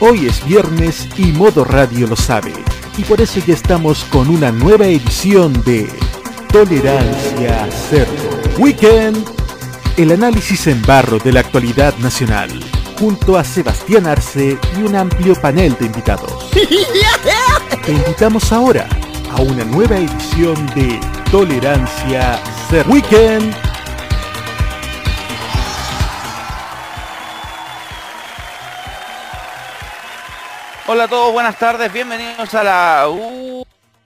Hoy es viernes y Modo Radio lo sabe. Y por eso ya estamos con una nueva edición de Tolerancia Cerdo. Weekend. El análisis en barro de la actualidad nacional. Junto a Sebastián Arce y un amplio panel de invitados. Te invitamos ahora a una nueva edición de Tolerancia Cerdo. Weekend Hola a todos, buenas tardes, bienvenidos a la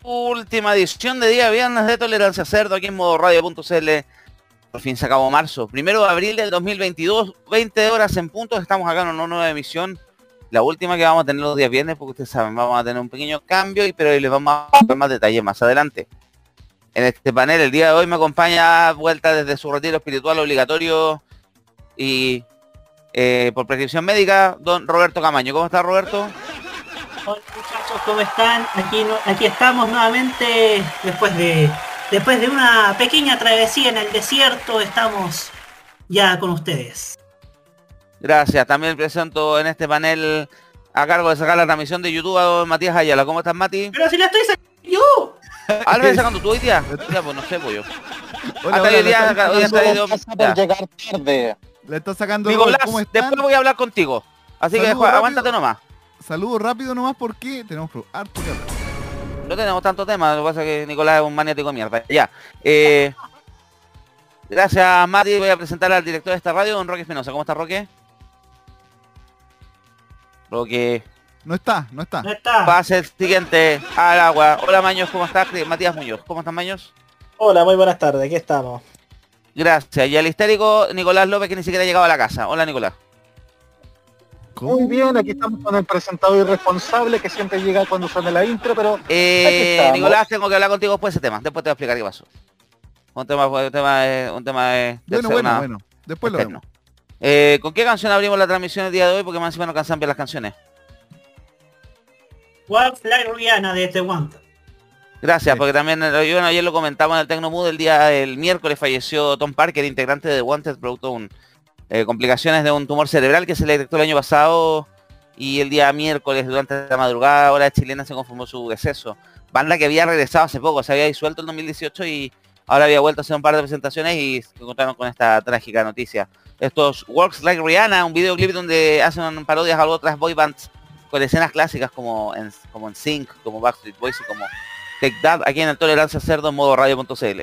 última edición de día viernes de Tolerancia Cerdo aquí en modo radio.cl. Por fin se acabó marzo, primero de abril del 2022, 20 horas en punto, estamos acá en una nueva emisión. La última que vamos a tener los días viernes, porque ustedes saben, vamos a tener un pequeño cambio, y pero les vamos a dar más detalles más adelante. En este panel el día de hoy me acompaña vuelta desde su retiro espiritual obligatorio y eh, por prescripción médica, don Roberto Camaño. ¿Cómo está Roberto? Hola muchachos, ¿cómo están? Aquí, aquí estamos nuevamente después de, después de una pequeña travesía en el desierto, estamos ya con ustedes. Gracias, también presento en este panel a cargo de sacar la transmisión de YouTube a don Matías Ayala. ¿Cómo estás, Mati? Pero si la estoy sacando yo. ¿Ah, la sacando tú hoy día? Ya, pues no sé, pues yo. Hola, Hasta hola, hoy día, hoy está día llegar tarde. Le está sacando Nicolás, ¿cómo están? después voy a hablar contigo. Así que Juan, aguántate nomás. Saludos rápido nomás porque tenemos harto que hablar. No tenemos tanto tema, lo que pasa es que Nicolás es un maniático de mierda. Ya. Eh, gracias, Mati. Voy a presentar al director de esta radio, don Roque Espinosa. ¿Cómo está, Roque? Roque. No está, no está. No está. Pase el siguiente al agua. Hola, Maños, ¿cómo estás? Matías Muñoz. ¿Cómo estás, Maños? Hola, muy buenas tardes, aquí estamos. Gracias. Y al histérico Nicolás López, que ni siquiera ha llegado a la casa. Hola, Nicolás. Muy bien, aquí estamos con el presentador irresponsable que siempre llega cuando suena la intro, pero Eh. Nicolás, tengo que hablar contigo después de ese tema. Después te voy a explicar qué pasó. Un tema, un tema, eh, un tema eh, de Bueno, bueno, una- bueno. Después lo vemos. Eh, ¿Con qué canción abrimos la transmisión el día de hoy? Porque más encima no cansan bien las canciones. Walk Like Rihanna de The Wanted. Gracias, Sí. porque también bueno, ayer lo comentamos en el Tecnomood, el día el miércoles falleció Tom Parker, integrante de The Wanted, producto de un, eh, complicaciones de un tumor cerebral que se le detectó el año pasado y el día miércoles durante la madrugada hora chilena se confirmó su deceso. Banda que había regresado hace poco, se había disuelto en 2018 y ahora había vuelto a hacer un par de presentaciones y se encontraron con esta trágica noticia. Estos Works Like Rihanna, un videoclip donde hacen parodias a otras boy bands con escenas clásicas como en, como en Sync, como Backstreet Boys y como Take That aquí en el Tolerancia Cerdo en modo radio.cl.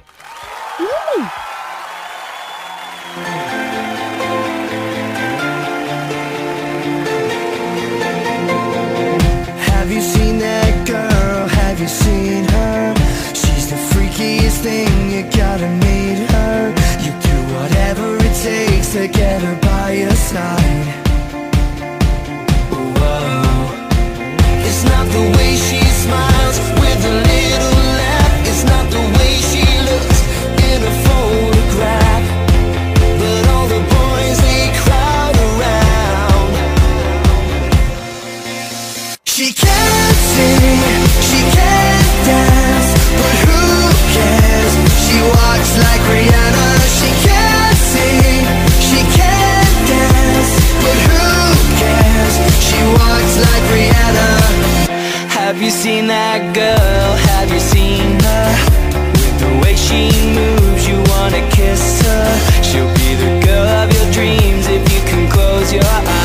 you seen her? She's the freakiest thing, you gotta meet her. You do whatever it takes to get her by your side. like Rihanna Have you seen that girl? Have you seen her? With the way she moves, you wanna kiss her She'll be the girl of your dreams if you can close your eyes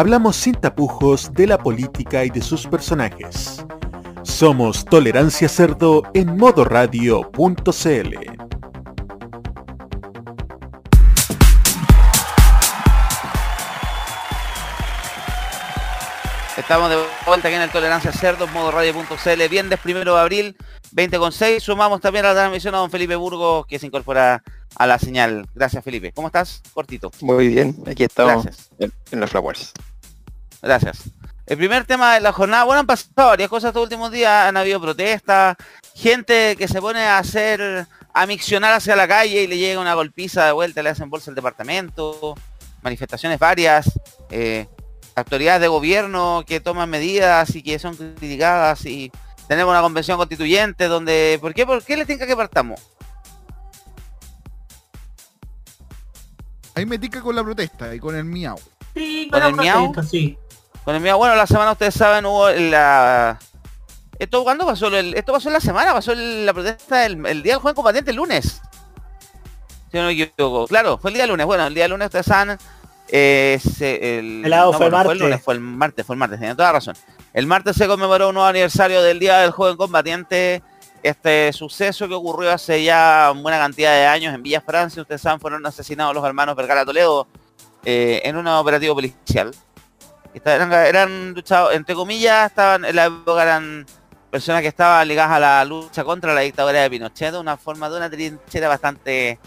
Hablamos sin tapujos de la política y de sus personajes. Somos Tolerancia Cerdo en modoradio.cl. Estamos de vuelta aquí en el Tolerancia Cerdo, modo radio.cl, viernes primero de abril, 20 con 6. Sumamos también a la transmisión a don Felipe Burgos, que se incorpora a la señal. Gracias, Felipe. ¿Cómo estás? Cortito. Muy bien, aquí estamos Gracias. en, en los Flowers. Gracias. El primer tema de la jornada, bueno, han pasado varias cosas estos últimos días, han habido protestas, gente que se pone a hacer, a miccionar hacia la calle y le llega una golpiza de vuelta, le hacen bolsa al departamento, manifestaciones varias, eh, autoridades de gobierno que toman medidas y que son criticadas y tenemos una convención constituyente donde, ¿por qué, por qué les tinca que partamos? Ahí me tica con la protesta y con el miau. Sí, ¿Con con el miau? protesta, sí. Con el mío, bueno, la semana ustedes saben hubo la... ¿Esto cuándo pasó? El- Esto pasó en la semana, pasó el- la protesta el, el día del joven combatiente el lunes. Si no me equivoco. Claro, fue el día lunes. Bueno, el día lunes ustedes saben... eh, se- el, lado fue bueno, el lunes, fue el martes, fue el martes, tienen toda razón. El martes se conmemoró un nuevo aniversario del Día del Joven Combatiente. Este suceso que ocurrió hace ya buena cantidad de años en Villa Francia, ustedes saben, fueron asesinados los hermanos Vergara Toledo eh, en un operativo policial. Eran, luchados, entre comillas, estaban en la época eran personas que estaban ligadas a la lucha contra la dictadura de Pinochet, de una forma de una trinchera bastante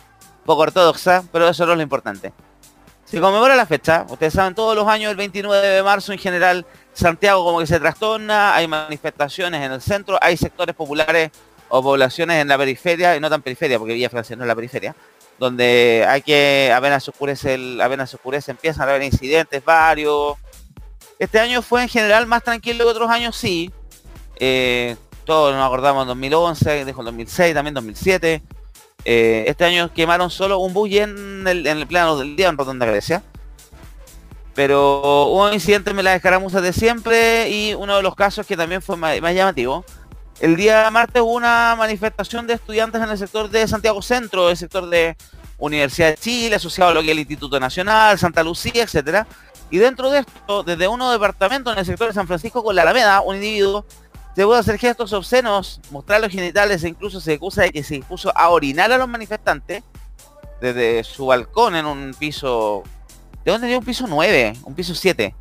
poco ortodoxa, pero eso no es lo importante. Se conmemora la fecha, ustedes saben, todos los años, el 29 de marzo en general, Santiago como que se trastorna, hay manifestaciones en el centro, hay sectores populares o poblaciones en la periferia, y no tan periferia, porque Villa Francia no es la periferia, donde hay que, apenas oscurece, el, apenas oscurece, empiezan a haber incidentes varios. Este año fue en general más tranquilo que otros años, sí. Eh, todos nos acordamos en 2011, dijo en 2006, también 2007. Eh, este año quemaron solo un bus en el, en el plano del día en Rotonda Grecia. Pero hubo incidentes en las escaramuzas de siempre y uno de los casos que también fue más, más llamativo. El día martes hubo una manifestación de estudiantes en el sector de Santiago Centro, el sector de Universidad de Chile, asociado a lo que es el Instituto Nacional, Santa Lucía, etcétera. Y dentro de esto, desde uno departamento en el sector de San Francisco con la Alameda, un individuo se pudo hacer gestos obscenos, mostrar los genitales e incluso se acusa de que se puso a orinar a los manifestantes desde su balcón en un piso... ¿De dónde tenía un piso 9? Un piso 7.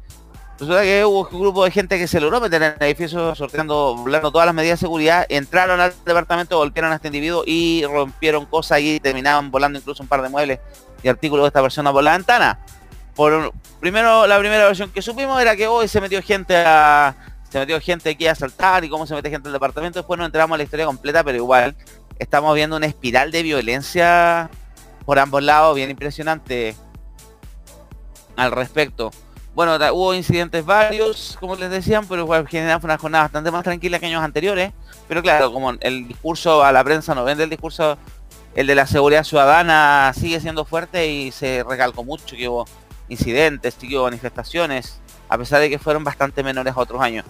Resulta que hubo un grupo de gente que se logró meter en el edificio sorteando, volando todas las medidas de seguridad, entraron al departamento, golpearon a este individuo y rompieron cosas y terminaban volando incluso un par de muebles y artículos de esta persona por la ventana. Primero, la primera versión que supimos era que hoy se metió gente a. Se metió gente aquí a asaltar y cómo se mete gente al departamento. Después no entramos a la historia completa, pero igual estamos viendo una espiral de violencia por ambos lados, bien impresionante al respecto. Bueno, hubo incidentes varios, como les decían, pero igual en general fue una jornada bastante más tranquila que años anteriores. Pero claro, como el discurso a la prensa no vende el discurso, el de la seguridad ciudadana sigue siendo fuerte y se recalcó mucho que hubo incidentes, hubo manifestaciones, a pesar de que fueron bastante menores a otros años.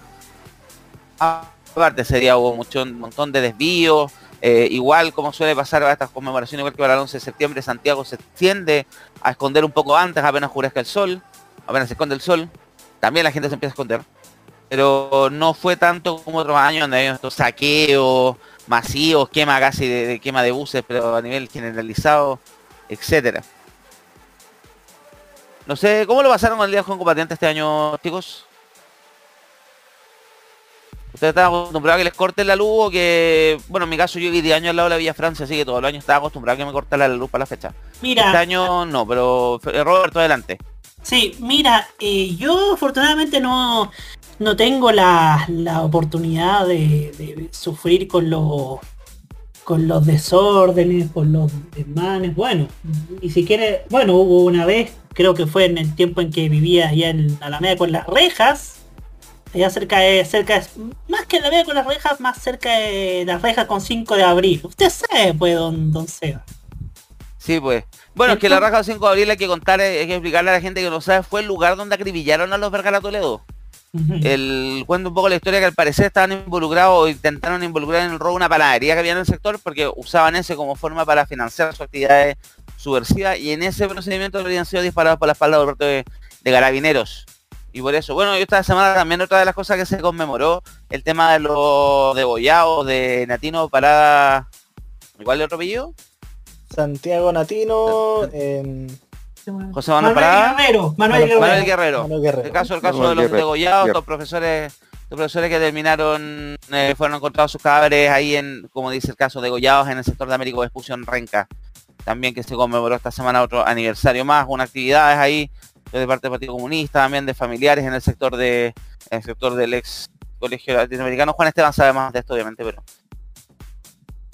Aparte sería hubo mucho, un montón de desvíos, eh, igual como suele pasar a estas conmemoraciones, igual que para el 11 de septiembre, Santiago se tiende a esconder un poco antes, apenas oscurezca el sol, apenas se esconde el sol, también la gente se empieza a esconder. Pero no fue tanto como otros años donde hay estos saqueos masivos, quema casi de, de quema de buses, pero a nivel generalizado, etcétera. No sé, ¿cómo lo pasaron con el día con combatiente este año, chicos? ¿Ustedes están acostumbrados a que les corten la luz o que, bueno, en mi caso yo viví 10 años al lado de la Villa Francia, así que todos los años estaba acostumbrado a que me cortara la luz para la fecha. Mira, Este año no, pero eh, Roberto, adelante. Sí, mira, eh, yo afortunadamente no, no tengo la, la oportunidad de, de sufrir con los con los desórdenes, con los desmanes, bueno, ni siquiera, bueno, hubo una vez, creo que fue en el tiempo en que vivía allá en Alameda con las rejas, allá cerca de, cerca de, más que Alameda con las rejas, más cerca de las rejas con 5 de abril. Usted sabe, pues, don, don Seba. Sí, pues. Bueno, es que la raja del 5 de abril hay que contar, eh, hay que explicarle a la gente que no sabe, fue el lugar donde acribillaron a los Vergara Toledo. El cuento un poco la historia que al parecer estaban involucrados o intentaron involucrar en el robo una panadería que había en el sector porque usaban ese como forma para financiar sus actividades subversivas y en ese procedimiento habrían sido disparados por la espalda de de, de carabineros. Y por eso, bueno, y esta semana también otra de las cosas que se conmemoró, el tema de los degollados de Natino para... ¿Cuál de otro apellido? Santiago Natino, José Manuel Parada. Guerrero, Manuel Manuel Guerrero. Manuel Guerrero. Manuel Guerrero. El caso, el caso Manuel de los Guerrero. degollados, los profesores, los profesores que terminaron, eh, fueron encontrados sus cadáveres ahí en, como dice el caso, degollados en el sector de Américo Vespucio en Renca. También que se conmemoró esta semana otro aniversario más, una actividades ahí de parte del Partido Comunista, también de familiares en el sector de, en el sector del ex colegio latinoamericano. Juan Esteban sabe más de esto, obviamente, pero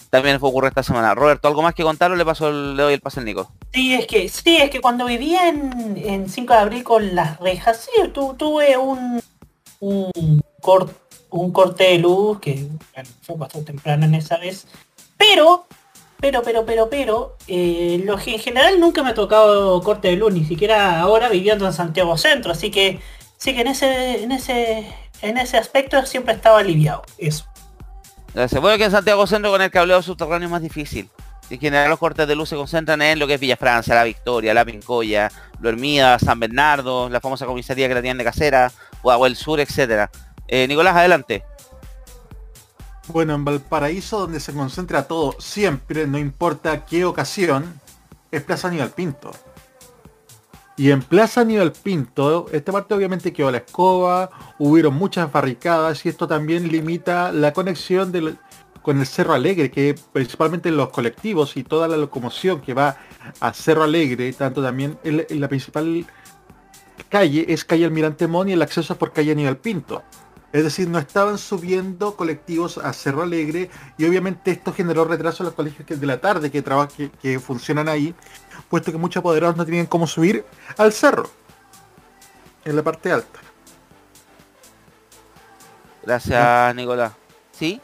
también fue ocurre esta semana. Roberto, ¿algo más que contar o le paso el, le doy el pase al Nico? Sí, es que, sí, es que cuando vivía en, en 5 de abril con las rejas, sí, tu- tuve un, un, cor- un corte de luz que bueno, fue bastante temprano en esa vez. Pero, pero, pero, pero, pero, eh, en general nunca me ha tocado corte de luz, ni siquiera ahora viviendo en Santiago Centro, así que sí que en ese, en ese, en ese aspecto siempre estaba aliviado. Eso. Gracias. Bueno, que en Santiago Centro con el cableado subterráneo es más difícil. En general los cortes de luz se concentran en lo que es Villa Francia, La Victoria, La Pincoya, Lo Hermida, San Bernardo, la famosa comisaría que la tienen de casera, Huahuel Sur, etcétera. Eh, Nicolás, adelante. Bueno, en Valparaíso, donde se concentra todo siempre, no importa qué ocasión, es Plaza Aníbal Pinto. Y en Plaza Aníbal Pinto, esta parte obviamente quedó la escoba, hubieron muchas barricadas y esto también limita la conexión con el Cerro Alegre, que principalmente los colectivos y toda la locomoción que va a Cerro Alegre, tanto también en, la principal calle es calle Almirante Mon y el acceso es por calle Aníbal Pinto. Es decir, no estaban subiendo colectivos a Cerro Alegre y obviamente esto generó retraso en los colegios de la tarde que, que, que funcionan ahí, puesto que muchos apoderados no tenían cómo subir al cerro, en la parte alta. Gracias, Nicolás. ¿Sí?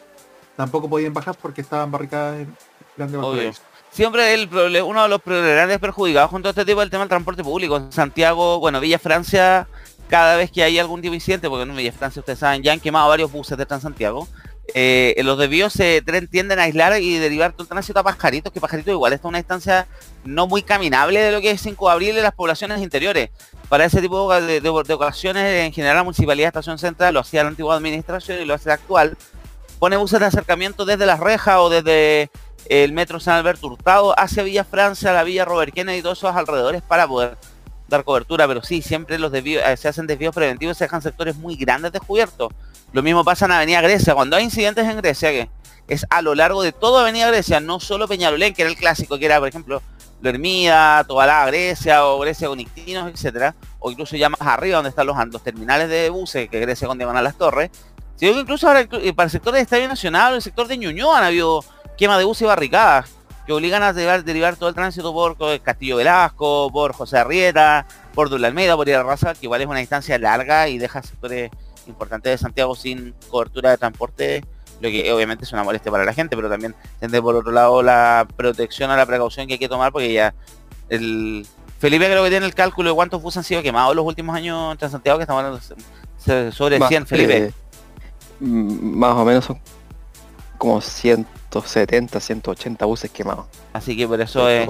Tampoco podían bajar porque estaban barricadas en Grande Obvio. Siempre el uno de los grandes perjudicados junto a este tipo es el tema del transporte público. En Santiago, bueno, Villa Francia, cada vez que hay algún tipo de incidente, porque en Villa Francia ustedes saben, ya han quemado varios buses de Transantiago, eh, los desvíos se tren- tienden a aislar y derivar todo el tránsito a Pajaritos, que Pajaritos igual está a una distancia no muy caminable de lo que es 5 de abril en las poblaciones interiores. Para ese tipo de, ocasiones, en general la Municipalidad de Estación Central lo hacía la antigua administración y lo hace la actual. Pone buses de acercamiento desde Las Rejas o desde el metro San Alberto Hurtado hacia Villa Francia, la Villa Robert Kennedy y todos esos alrededores para poder dar cobertura, pero sí, siempre los desvíos, eh, se hacen desvíos preventivos se dejan sectores muy grandes descubiertos. Lo mismo pasa en Avenida Grecia, cuando hay incidentes en Grecia, que es a lo largo de toda Avenida Grecia, no solo Peñalolén, que era el clásico, que era, por ejemplo, Lo Hermida, Tobalá, Grecia, o Grecia con Ictinos, etcétera, o incluso ya más arriba, donde están los, los terminales de buses, que Grecia con Diagonal Las Torres, sino que incluso ahora, eh, para el sector de Estadio Nacional, el sector de Ñuñoa han habido quema de buses y barricadas que obligan a derivar, derivar todo el tránsito por eh, Castillo Velasco, por José Arrieta, por Dula Almeida, por Raza, que igual es una distancia larga y deja sectores importantes de Santiago sin cobertura de transporte, lo que obviamente es una molestia para la gente, pero también tiene por otro lado la protección a la precaución que hay que tomar porque ya el Felipe creo que tiene el cálculo de cuántos buses han sido quemados los últimos años en Transantiago, que estamos hablando sobre Más, 100, Felipe. eh, mm, más o menos son como 170, 180 buses quemados. Así que por eso es...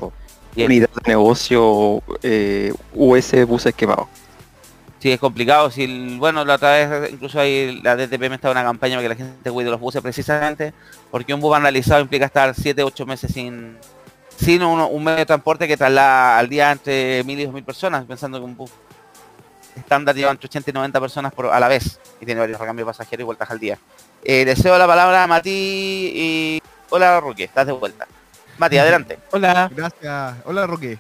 Unidad de negocio eh, US buses quemados. Sí, es complicado. Si el- bueno, la otra vez incluso ahí la DTP me estaba una campaña para que la gente cuide los buses precisamente, porque un bus vandalizado implica estar 7, 8 meses sin sin un, un medio de transporte que traslada al día entre mil y dos mil personas, pensando que un bus estándar lleva entre 80 y 90 personas por, a la vez y tiene varios recambios pasajeros y vueltas al día. Eh, deseo la palabra a Mati y... Hola Roque, estás de vuelta. Mati, adelante. Hola. Gracias. Hola, Roque.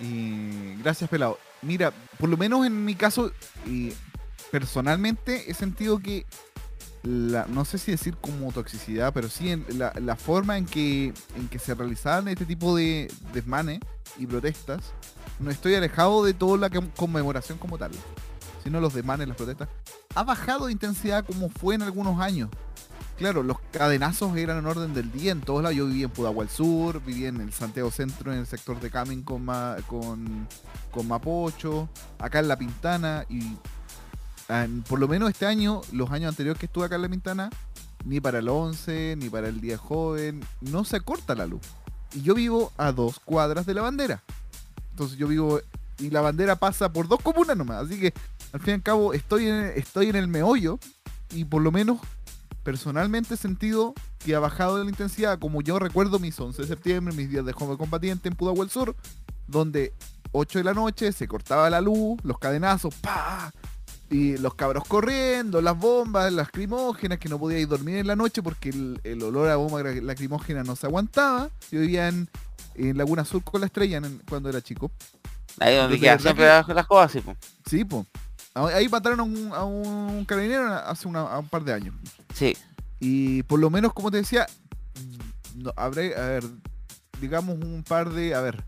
Y gracias, Pelado. Mira, por lo menos en mi caso, y personalmente he sentido que, la, no sé si decir como toxicidad, pero sí en la, la forma en que, en que se realizaban este tipo de desmanes y protestas, no estoy alejado de toda la conmemoración como tal, sino los desmanes, las protestas, ha bajado de intensidad como fue en algunos años. Claro, los cadenazos eran en orden del día en todos lados. Yo vivía en Pudahual Sur, vivía en el Santiago Centro, en el sector de Camin con, con, con Mapocho, acá en La Pintana. Y ah, por lo menos este año, los años anteriores que estuve acá en La Pintana, ni para el 11, ni para el Día Joven, no se corta la luz. Y yo vivo a dos cuadras de la bandera. Entonces yo vivo y la bandera pasa por dos comunas nomás. Así que al fin y al cabo estoy estoy en el meollo y por lo menos personalmente he sentido que ha bajado de la intensidad, como yo recuerdo mis 11 de septiembre, mis días de joven combatiente en Pudahuel Sur, donde 8 de la noche se cortaba la luz, los cadenazos, ¡pa! Y los cabros corriendo, las bombas, las lacrimógenas, que no podíais dormir en la noche porque el, el olor a bomba lacrimógena no se aguantaba. Yo vivía en, en Laguna Sur con la estrella en- cuando era chico. Ahí donde queda ¿verdad siempre que- las, las cosas, sí, po. Sí, pues. Ahí mataron a un, a un carabinero hace una- un par de años. Sí. Y por lo menos, como te decía, no, habré, a ver, digamos un par de, a ver,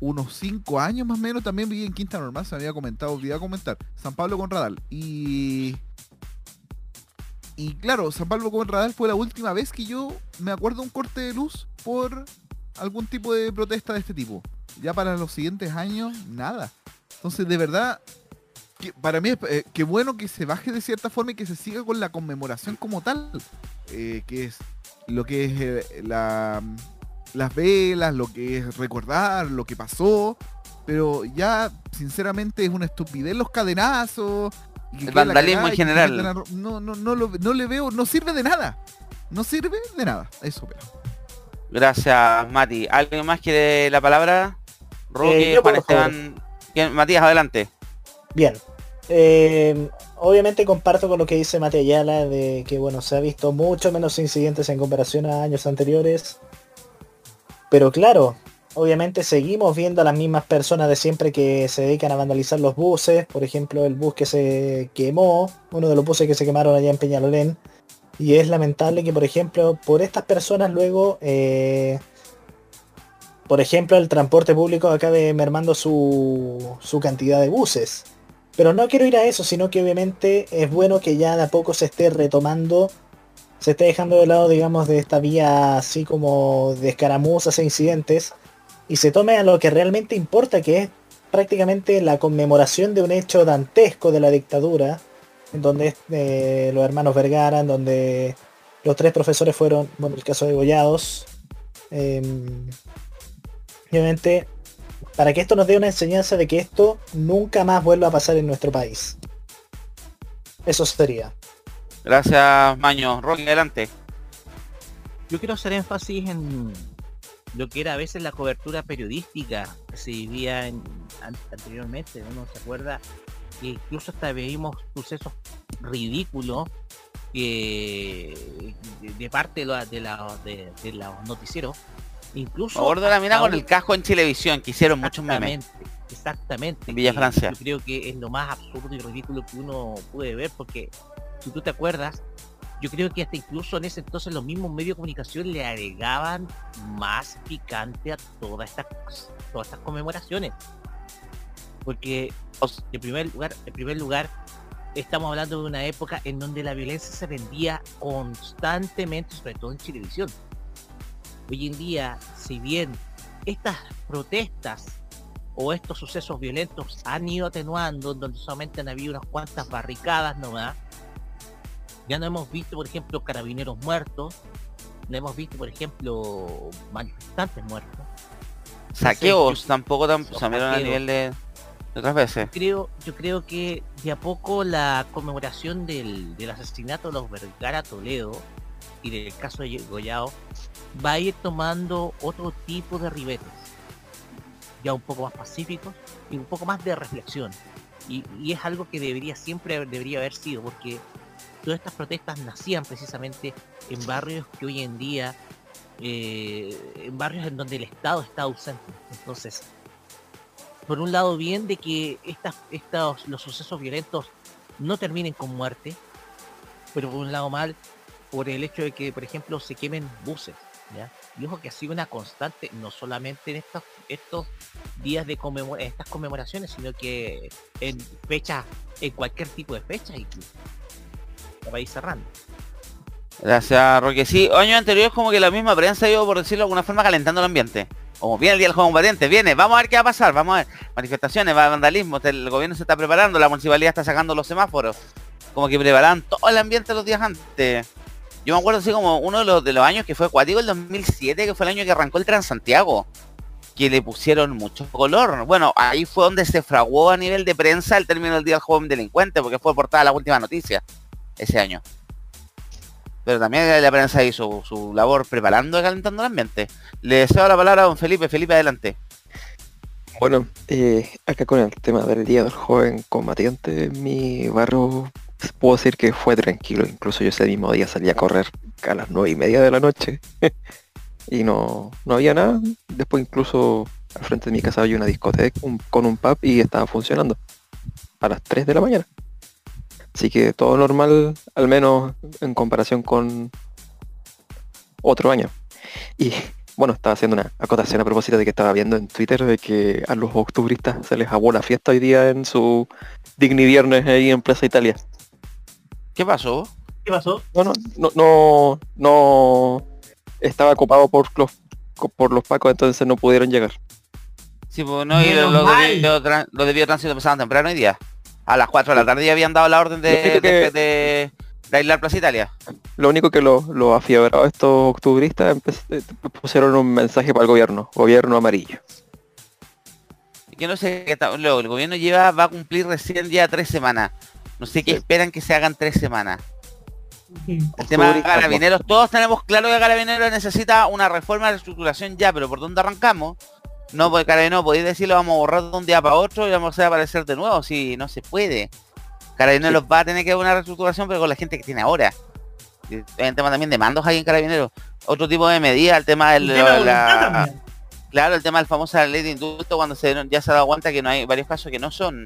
unos cinco años más o menos, también viví en Quinta Normal, se me había comentado, olvidé comentar, San Pablo con Radal. Y... Y claro, San Pablo con Radal fue la última vez que yo me acuerdo un corte de luz por algún tipo de protesta de este tipo. Ya para los siguientes años, nada. Entonces, de verdad, que para mí es eh, que bueno que se baje de cierta forma y que se siga con la conmemoración como tal, eh, que es lo que es eh, la, las velas, lo que es recordar lo que pasó, pero ya sinceramente es una estupidez los cadenazos. El vandalismo en general. No, no, no, lo- no le veo, no sirve de nada. No sirve de nada. Eso, pero. Gracias, Mati. ¿Alguien más quiere la palabra? Roque, Eh, Juan. Esteban. Matías, adelante. Bien. Eh, obviamente comparto con lo que dice Mate Ayala de que bueno, se ha visto mucho menos incidentes en comparación a años anteriores. Pero claro, obviamente seguimos viendo a las mismas personas de siempre que se dedican a vandalizar los buses. Por ejemplo, el bus que se quemó, uno de los buses que se quemaron allá en Peñalolén. Y es lamentable que, por ejemplo, por estas personas luego, eh, por ejemplo, el transporte público acabe mermando su, su cantidad de buses. Pero no quiero ir a eso, sino que obviamente es bueno que ya de a poco se esté retomando, se esté dejando de lado, digamos, de esta vía así como de escaramuzas e incidentes, y se tome a lo que realmente importa, que es prácticamente la conmemoración de un hecho dantesco de la dictadura, en donde eh, los hermanos Vergara, en donde los tres profesores fueron, bueno, el caso de Gollados, em, obviamente para que esto nos dé una enseñanza de que esto nunca más vuelva a pasar en nuestro país. Eso sería. Gracias, Maño. Roque, adelante. Yo quiero hacer énfasis en lo que era a veces la cobertura periodística que se vivía en- an- anteriormente. Uno se acuerda que incluso hasta veíamos sucesos ridículos que de, de parte de, la- de, la- de- de los noticieros. Incluso Por de la mina con el casco en televisión, que hicieron muchos memes. Exactamente, Exactamente. En Villa que Francia. Yo creo que es lo más absurdo y ridículo que uno puede ver porque si tú te acuerdas, yo creo que hasta incluso en ese entonces los mismos medios de comunicación le agregaban más picante a todas estas todas estas conmemoraciones. Porque en primer lugar, en primer lugar, estamos hablando de una época en donde la violencia se vendía constantemente, sobre todo en televisión. Hoy en día, si bien estas protestas o estos sucesos violentos han ido atenuando, donde solamente han habido unas cuantas barricadas nomás, ya no hemos visto, por ejemplo, carabineros muertos, no hemos visto, por ejemplo, manifestantes muertos. Saqueos yo- tampoco tan, a nivel de, de otras veces. creo, yo creo que de a poco la conmemoración del, del asesinato de los Vergara Toledo y del caso de Goyao va a ir tomando otro tipo de ribetes, ya un poco más pacíficos y un poco más de reflexión. Y, es algo que debería siempre debería haber sido, porque todas estas protestas nacían precisamente en barrios que hoy en día eh, en barrios en donde el Estado está ausente. Entonces, por un lado bien de que estos, los sucesos violentos no terminen con muerte, pero por un lado mal por el hecho de que, por ejemplo, se quemen buses. ¿Ya? Y ojo que ha sido una constante, no solamente en estos, estos días de estas conmemoraciones, sino que en fechas, en cualquier tipo de fecha incluso. Para ir cerrando. Gracias, Roque. Sí, años anteriores como que la misma prensa iba, por decirlo de alguna forma, calentando el ambiente. Como viene el Día del Juego Combatiente, viene, vamos a ver qué va a pasar, vamos a ver. Manifestaciones, va vandalismo, el gobierno se está preparando, la municipalidad está sacando los semáforos. Como que preparan todo el ambiente los días antes. Yo me acuerdo así como uno de los, de los años que fue acuático, el 2007, que fue el año que arrancó el Transantiago. Que le pusieron mucho color. Bueno, ahí fue donde se fraguó a nivel de prensa el término del Día del Joven Delincuente, porque fue portada la última noticia ese año. Pero también la prensa hizo su labor preparando y calentando el ambiente. Le cedo la palabra a don Felipe. Felipe, adelante. Bueno, eh, acá con el tema del Día del Joven Combatiente, mi barrio puedo decir que fue tranquilo. Incluso yo ese mismo día salí a correr a las nueve y media de la noche y no, no había nada. Después incluso al frente de mi casa había una discoteca con un pub y estaba funcionando a las 3 de la mañana. Así que todo normal, al menos en comparación con otro año. Y bueno, estaba haciendo una acotación a propósito de que estaba viendo en Twitter de que a los octubristas se les aguó la fiesta hoy día en su Digni Viernes ahí en Plaza Italia. ¿Qué pasó? ¿Qué pasó? No, no, no, no, no estaba ocupado por los por los pacos, entonces no pudieron llegar. Sí, pues no, y Menos los mal. de video tran- los de video tránsito empezaban temprano hoy día. A las 4 de la tarde ya habían dado la orden de, Lo que- de- de aislar Plaza Italia. Lo único que los lo afiebrados estos octubristas eh, pusieron un mensaje para el gobierno, gobierno amarillo. Que no sé qué está- luego, el gobierno lleva, va a cumplir recién ya tres semanas. No sé qué Sí. esperan que se hagan tres semanas. El tema de Carabineros, todos tenemos claro que Carabineros necesita una reforma de reestructuración ya, pero ¿por dónde arrancamos? No, porque Carabineros podéis decirlo, vamos a borrar de un día para otro y vamos a aparecer de nuevo, si no se puede. Carabineros va a tener que hacer una reestructuración, pero con la gente que tiene ahora. Hay un tema también de mandos ahí en Carabineros. Otro tipo de medida, el tema del... El tema de la-. Claro, el tema del famoso ley de indulto cuando se ya se ha dado cuenta que no hay varios casos que no son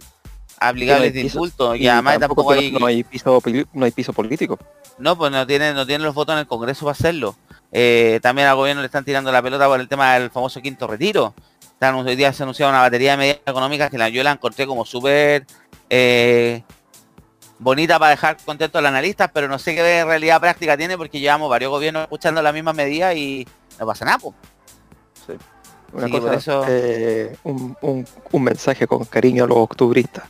aplicables de indulto y, y además tampoco hay, no, hay piso no hay piso político. no, pues no tienen, no tienen los votos en el Congreso para hacerlo. Eh, también al gobierno le están tirando la pelota por el tema del famoso quinto retiro. Están, hoy día se ha anunciado una batería de medidas económicas que la, yo la encontré como súper eh, bonita para dejar contentos a los analistas, pero no sé qué realidad práctica tiene porque llevamos varios gobiernos escuchando las mismas medidas y no pasa nada. pues. Una Sí, por cosa, eso- eh, un, un- un mensaje con cariño a los octubristas.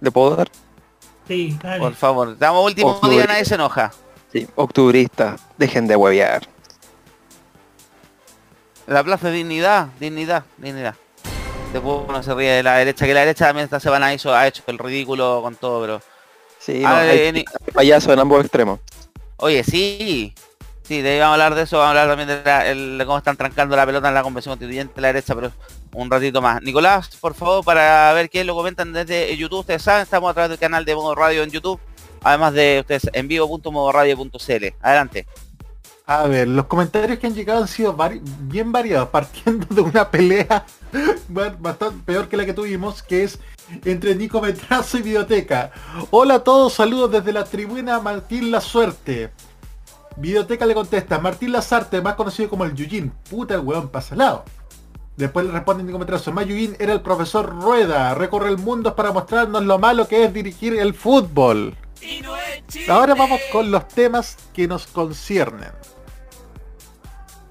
¿Le puedo dar? Sí, dale. Por favor, damos último día, nadie se enoja. Sí. Octubristas, dejen de huevear. La plaza de dignidad, dignidad, dignidad. Después uno se ríe de la derecha, que la derecha también esta semana hizo, ha hecho el ridículo con todo, pero. Sí, Ah, no, hay eh, payasos en ambos extremos. Oye, sí. Sí, de ahí vamos a hablar de eso, vamos a hablar también de, cómo están trancando la pelota en la convención constituyente la derecha, pero un ratito más. Nicolás, por favor, para ver qué lo comentan desde YouTube, ustedes saben, estamos a través del canal de Modo Radio en YouTube, además de ustedes en vivo.modoradio.cl. Adelante. A ver, los comentarios que han llegado han sido vari- bien variados, partiendo de una pelea ba- bastante peor que la que tuvimos, que es entre Nico Metrazo y Videoteca. Hola a todos, saludos desde la tribuna Martín La Suerte. Videoteca le contesta, Martín Lazarte, más conocido como el Yujin. Puta el weón pasa al lado. Después le responde Nico Metrazo, más Yujin era el profesor Rueda, recorre el mundo para mostrarnos lo malo que es dirigir el fútbol. Ahora vamos con los temas que nos conciernen.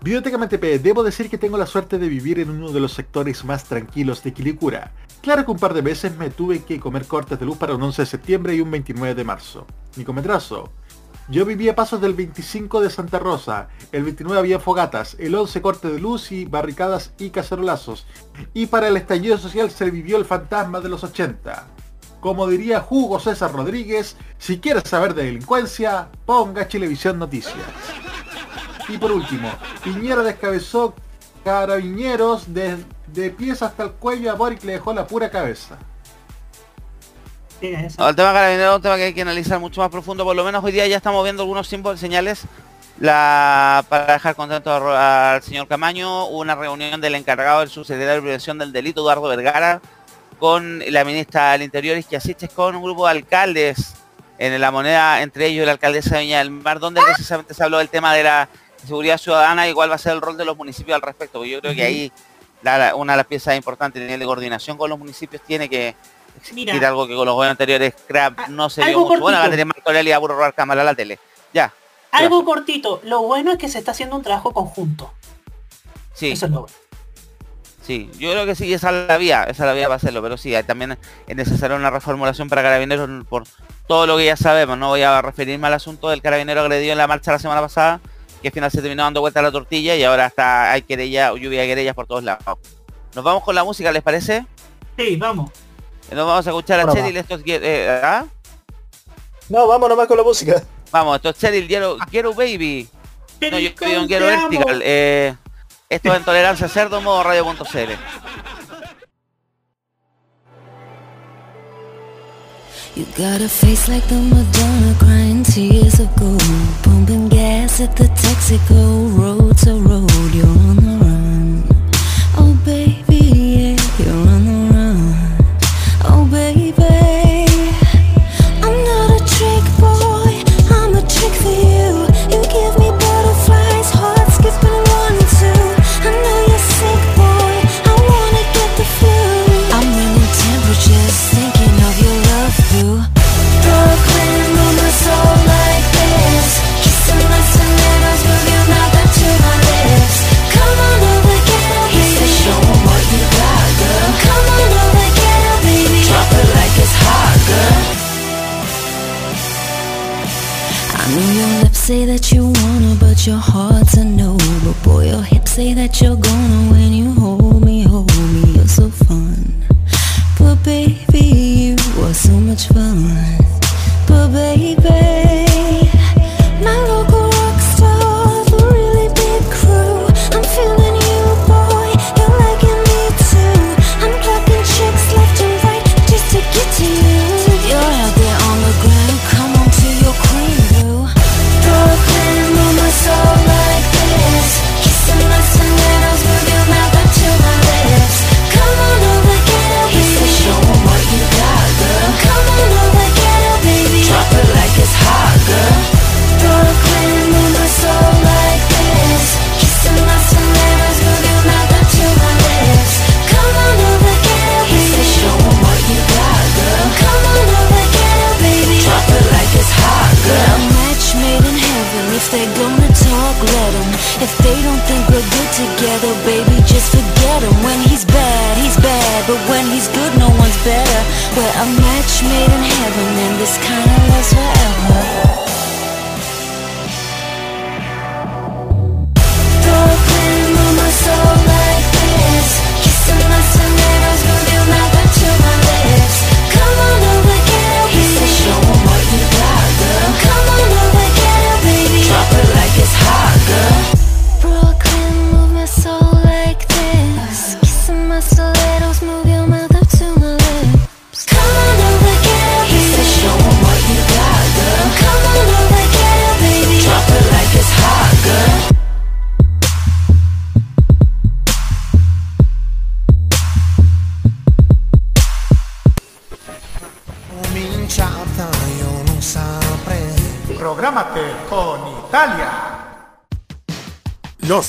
Biblioteca MTP, debo decir que tengo la suerte de vivir en uno de los sectores más tranquilos de Quilicura. Claro que un par de veces me tuve que comer cortes de luz para un 11 de septiembre y un 29 de marzo. Nicometrazo. Yo vivía pasos del 25 de Santa Rosa, el 29 había fogatas, el 11 corte de luz y barricadas y cacerolazos. Y para el estallido social se vivió el fantasma de los 80. Como diría Hugo César Rodríguez, si quieres saber de delincuencia, ponga Chilevisión Noticias. Y por último, Piñera descabezó carabineros de, pies hasta el cuello a Boric le dejó la pura cabeza. Eso. El tema carabinero es un tema que hay que analizar mucho más profundo. Por lo menos hoy día ya estamos viendo algunos símbolos, señales La, para dejar contento a al señor Camaño, una reunión del encargado del subsecretario de Prevención del Delito, Eduardo Vergara, con la ministra del Interior, Isquiasiches, con un grupo de alcaldes en la moneda, entre ellos la alcaldesa de Viña del Mar, donde precisamente se habló del tema de la seguridad ciudadana y cuál va a ser el rol de los municipios al respecto. porque Yo creo que ahí la- una de las piezas importantes, el nivel de coordinación con los municipios tiene que Mira. algo que con los gobiernos anteriores crap, A- no se vio mucho. Bueno, va a tener Marco Aurelio a cámara a la tele. Ya, Algo cortito. Lo bueno es que se está haciendo un trabajo conjunto. sí. Eso es lo bueno. Sí, yo creo que sí, esa es la vía, esa es la vía para hacerlo, pero sí, también es necesaria una reformulación para carabineros por todo lo que ya sabemos. No voy a referirme al asunto del carabinero agredido en la marcha la semana pasada, que al final se terminó dando vuelta a la tortilla y ahora está hay querella, lluvia de querellas por todos lados. Nos vamos con la música, ¿les parece? Sí, vamos. Nos vamos a escuchar a Bueno, Cheryl, esto es Get- eh, ¿ah? No, vamos nomás con la música. Vamos, esto es Cheryl, Quiero, Quiero Baby. No, yo Te no quiero. Vertical. Eh, esto es en Tolerancia Cerdo, modo radio.cl. You got a face like the Madonna crying tears of gold Pumping gas at the Texaco road to road You're on say that you wanna, but your heart's a no. But boy, your hips say that you're gonna when you hold me, hold me. You're so fun. But baby, you are so much fun. But baby,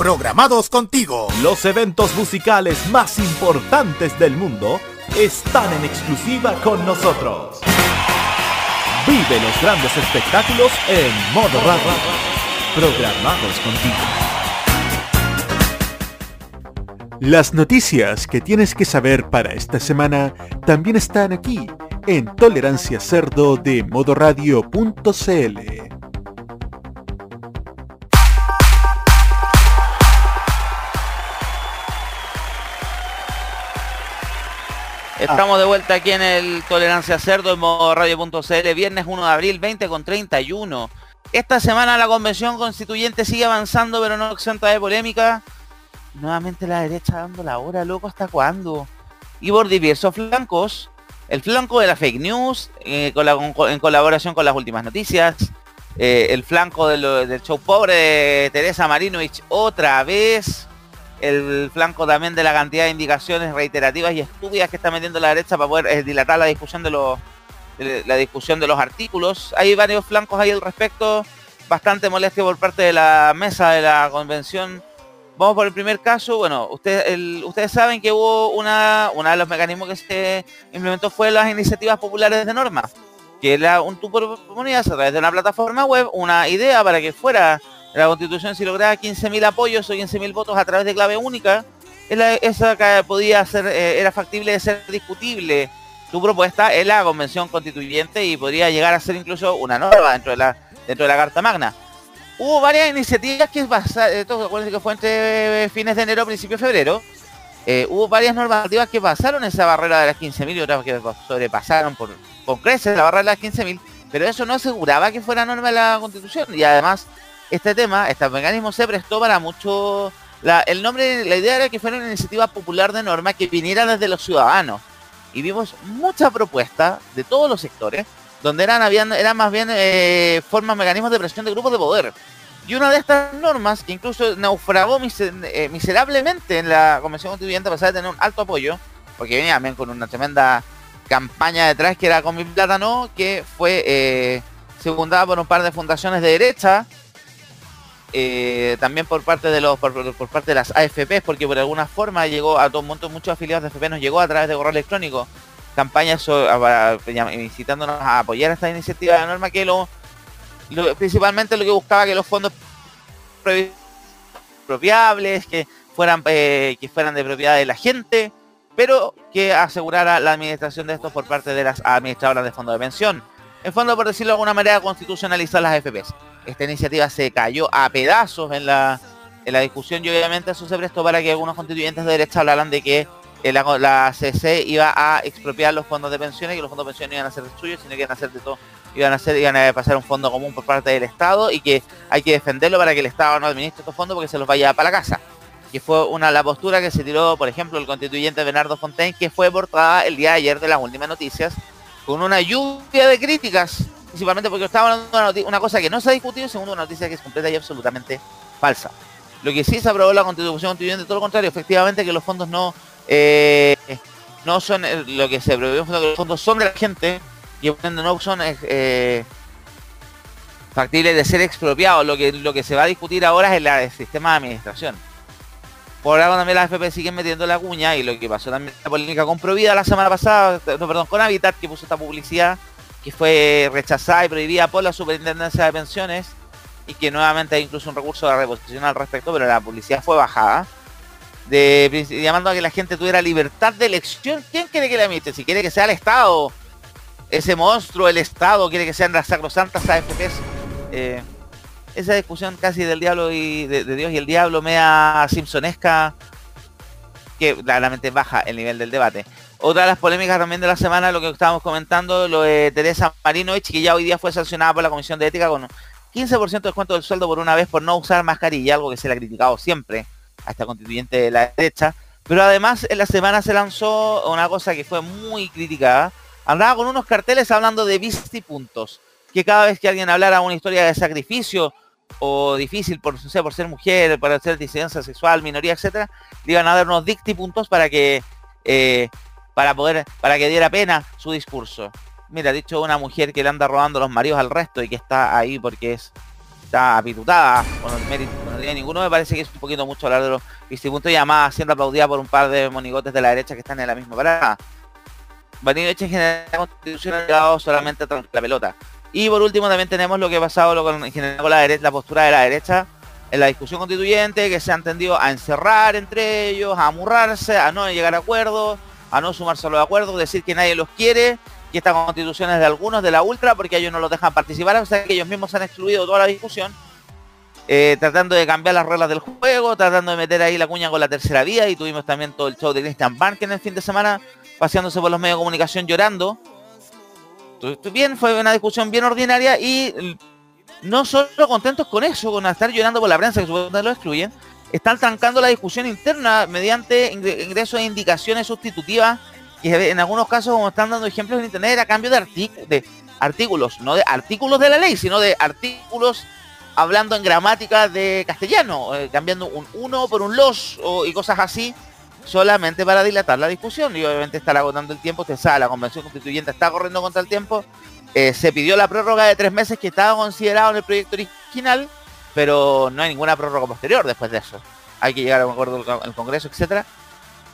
Programados contigo. Los eventos musicales más importantes del mundo están en exclusiva con nosotros. Vive los grandes espectáculos en modo radio. Programados contigo. Las noticias que tienes que saber para esta semana también están aquí en Tolerancia Cerdo de modoradio.cl. Estamos de vuelta aquí en el Tolerancia Cerdo en modo radio.cl, viernes 1 de abril 20 con 31. Esta semana la convención constituyente sigue avanzando pero no exenta de polémica. Nuevamente la derecha dando la hora, loco, ¿hasta cuándo? Y por diversos flancos. El flanco de la fake news, eh, en colaboración con las últimas noticias. eh, el flanco del show pobre de Teresa Marinovich otra vez. El flanco también de la cantidad de indicaciones reiterativas y estúpidas que está metiendo la derecha para poder eh, dilatar la discusión de los la discusión de los artículos. Hay varios flancos ahí al respecto. Bastante molestia por parte de la mesa de la convención. Vamos por el primer caso. Bueno, usted- ustedes saben que hubo una, una de los mecanismos que se implementó fue las iniciativas populares de norma. Que era un tú proponías a través de una plataforma web una idea para que fuera la constitución si lograba 15.000 apoyos o 15.000 votos a través de clave única. Esa, podía ser, eh, era factible de ser discutible tu propuesta en la convención constituyente y podría llegar a ser incluso una norma dentro de la, dentro de la Carta Magna. Hubo varias iniciativas que pasaron, esto acuérdense que fue entre fines de enero, principio de febrero. Eh, hubo varias normativas que pasaron esa barrera de las 15.000 y otras que sobrepasaron por, con creces la barrera de las 15.000, pero eso no aseguraba que fuera norma de la constitución. Y además, este tema, este mecanismo se prestó para mucho... La, el nombre, la idea era que fuera una iniciativa popular de norma que viniera desde los ciudadanos. Y vimos muchas propuestas de todos los sectores, donde eran, habían, eran más bien eh, formas, mecanismos de presión de grupos de poder. Y una de estas normas, que incluso naufragó eh, miserablemente en la Convención Constituyente, a pesar de tener un alto apoyo, porque venía también con una tremenda campaña detrás que era con mi plátano, que fue eh, secundada por un par de fundaciones de derecha, eh, también por parte de los por, parte de las AFPs, porque por alguna forma llegó a todo montón, muchos afiliados de AFP nos llegó a través de correo electrónico campañas incitándonos a apoyar esta iniciativa de norma que lo, principalmente lo que buscaba que los fondos propiables, que fueran eh, que fueran de propiedad de la gente, pero que asegurara la administración de estos por parte de las administradoras de fondos de pensión. En fondo, por decirlo de alguna manera, constitucionalizar las FPs. Esta iniciativa se cayó a pedazos en la, en la discusión y obviamente eso se prestó para que algunos constituyentes de derecha hablaran de que eh, la, la CC iba a expropiar los fondos de pensiones que los fondos de pensiones iban a ser suyos, sino que iban a ser de todo, iban a ser, iban a pasar un fondo común por parte del Estado y que hay que defenderlo para que el Estado no administre estos fondos porque se los vaya para la casa. Que fue una la postura que se tiró, por ejemplo, el constituyente Bernardo Fontaine, que fue portada el día de ayer de las últimas noticias, con una lluvia de críticas, principalmente porque estaba hablando de una, cosa que no se ha discutido, segundo, una noticia que es completa y absolutamente falsa. Lo que sí se aprobó la constitución constituyente, todo lo contrario, efectivamente que los fondos no eh, no son eh, lo que se previó, que los fondos son de la gente y por no son eh, factibles de ser expropiados. Lo que lo que se va a discutir ahora es el, sistema de administración. Por ahora también las FP siguen metiendo la cuña y lo que pasó también la polémica con Provida la semana pasada, no, perdón, con Habitat que puso esta publicidad que fue rechazada y prohibida por la Superintendencia de Pensiones y que nuevamente hay incluso un recurso de reposición al respecto, pero la publicidad fue bajada. De, llamando a que la gente tuviera libertad de elección. ¿Quién quiere que la emite? Si quiere que sea el Estado, ese monstruo, el Estado, quiere que sean las sacrosantas AFPs. Eh, esa discusión casi del diablo y de, de Dios y el diablo, mea simpsonesca, que claramente baja el nivel del debate. Otra de las polémicas también de la semana, lo que estábamos comentando, lo de Teresa Marinovich, que ya hoy día fue sancionada por la Comisión de Ética con 15% de descuento del sueldo por una vez por no usar mascarilla, algo que se le ha criticado siempre a esta constituyente de la derecha. Pero además en la semana se lanzó una cosa que fue muy criticada. Andaba con unos carteles hablando de puntos que cada vez que alguien hablara una historia de sacrificio o difícil por, ser mujer, para ser disidencia sexual, minoría, etcétera, le iban a dar unos puntos para que eh, para poder, para que diera pena su discurso. Mira, dicho una mujer que le anda robando los maridos al resto y que está ahí porque es está apitutada con el mérito, no tiene ninguno, me parece que es un poquito mucho hablar de los puntos y además siendo aplaudida por un par de monigotes de la derecha que están en la misma parada. Barinovich en general la constitución ha llegado solamente la pelota. Y por último también tenemos lo que ha pasado lo con, en general con la, derecha, la postura de la derecha en la discusión constituyente, que se ha entendido a encerrar entre ellos, a amurrarse, a no llegar a acuerdos, a no sumarse a los acuerdos, decir que nadie los quiere, que esta constitución es de algunos, de la ultra, porque ellos no los dejan participar, o sea que ellos mismos han excluido toda la discusión, eh, tratando de cambiar las reglas del juego, tratando de meter ahí la cuña con la tercera vía, y tuvimos también todo el show de Christian Bank en el fin de semana, paseándose por los medios de comunicación llorando. Bien, fue una discusión bien ordinaria y no solo contentos con eso, con estar llorando por la prensa que supuestamente lo excluyen, están trancando la discusión interna mediante ingreso de indicaciones sustitutivas que en algunos casos, como están dando ejemplos en internet, a cambio de, de artículos, no de artículos de la ley, sino de artículos hablando en gramática de castellano, eh, cambiando un uno por un los y cosas así, solamente para dilatar la discusión y obviamente estar agotando el tiempo. Usted sabe, la convención constituyente está corriendo contra el tiempo. Eh, se pidió la prórroga de tres meses que estaba considerado en el proyecto original, pero no hay ninguna prórroga posterior después de eso. Hay que llegar a un acuerdo con el Congreso, etcétera.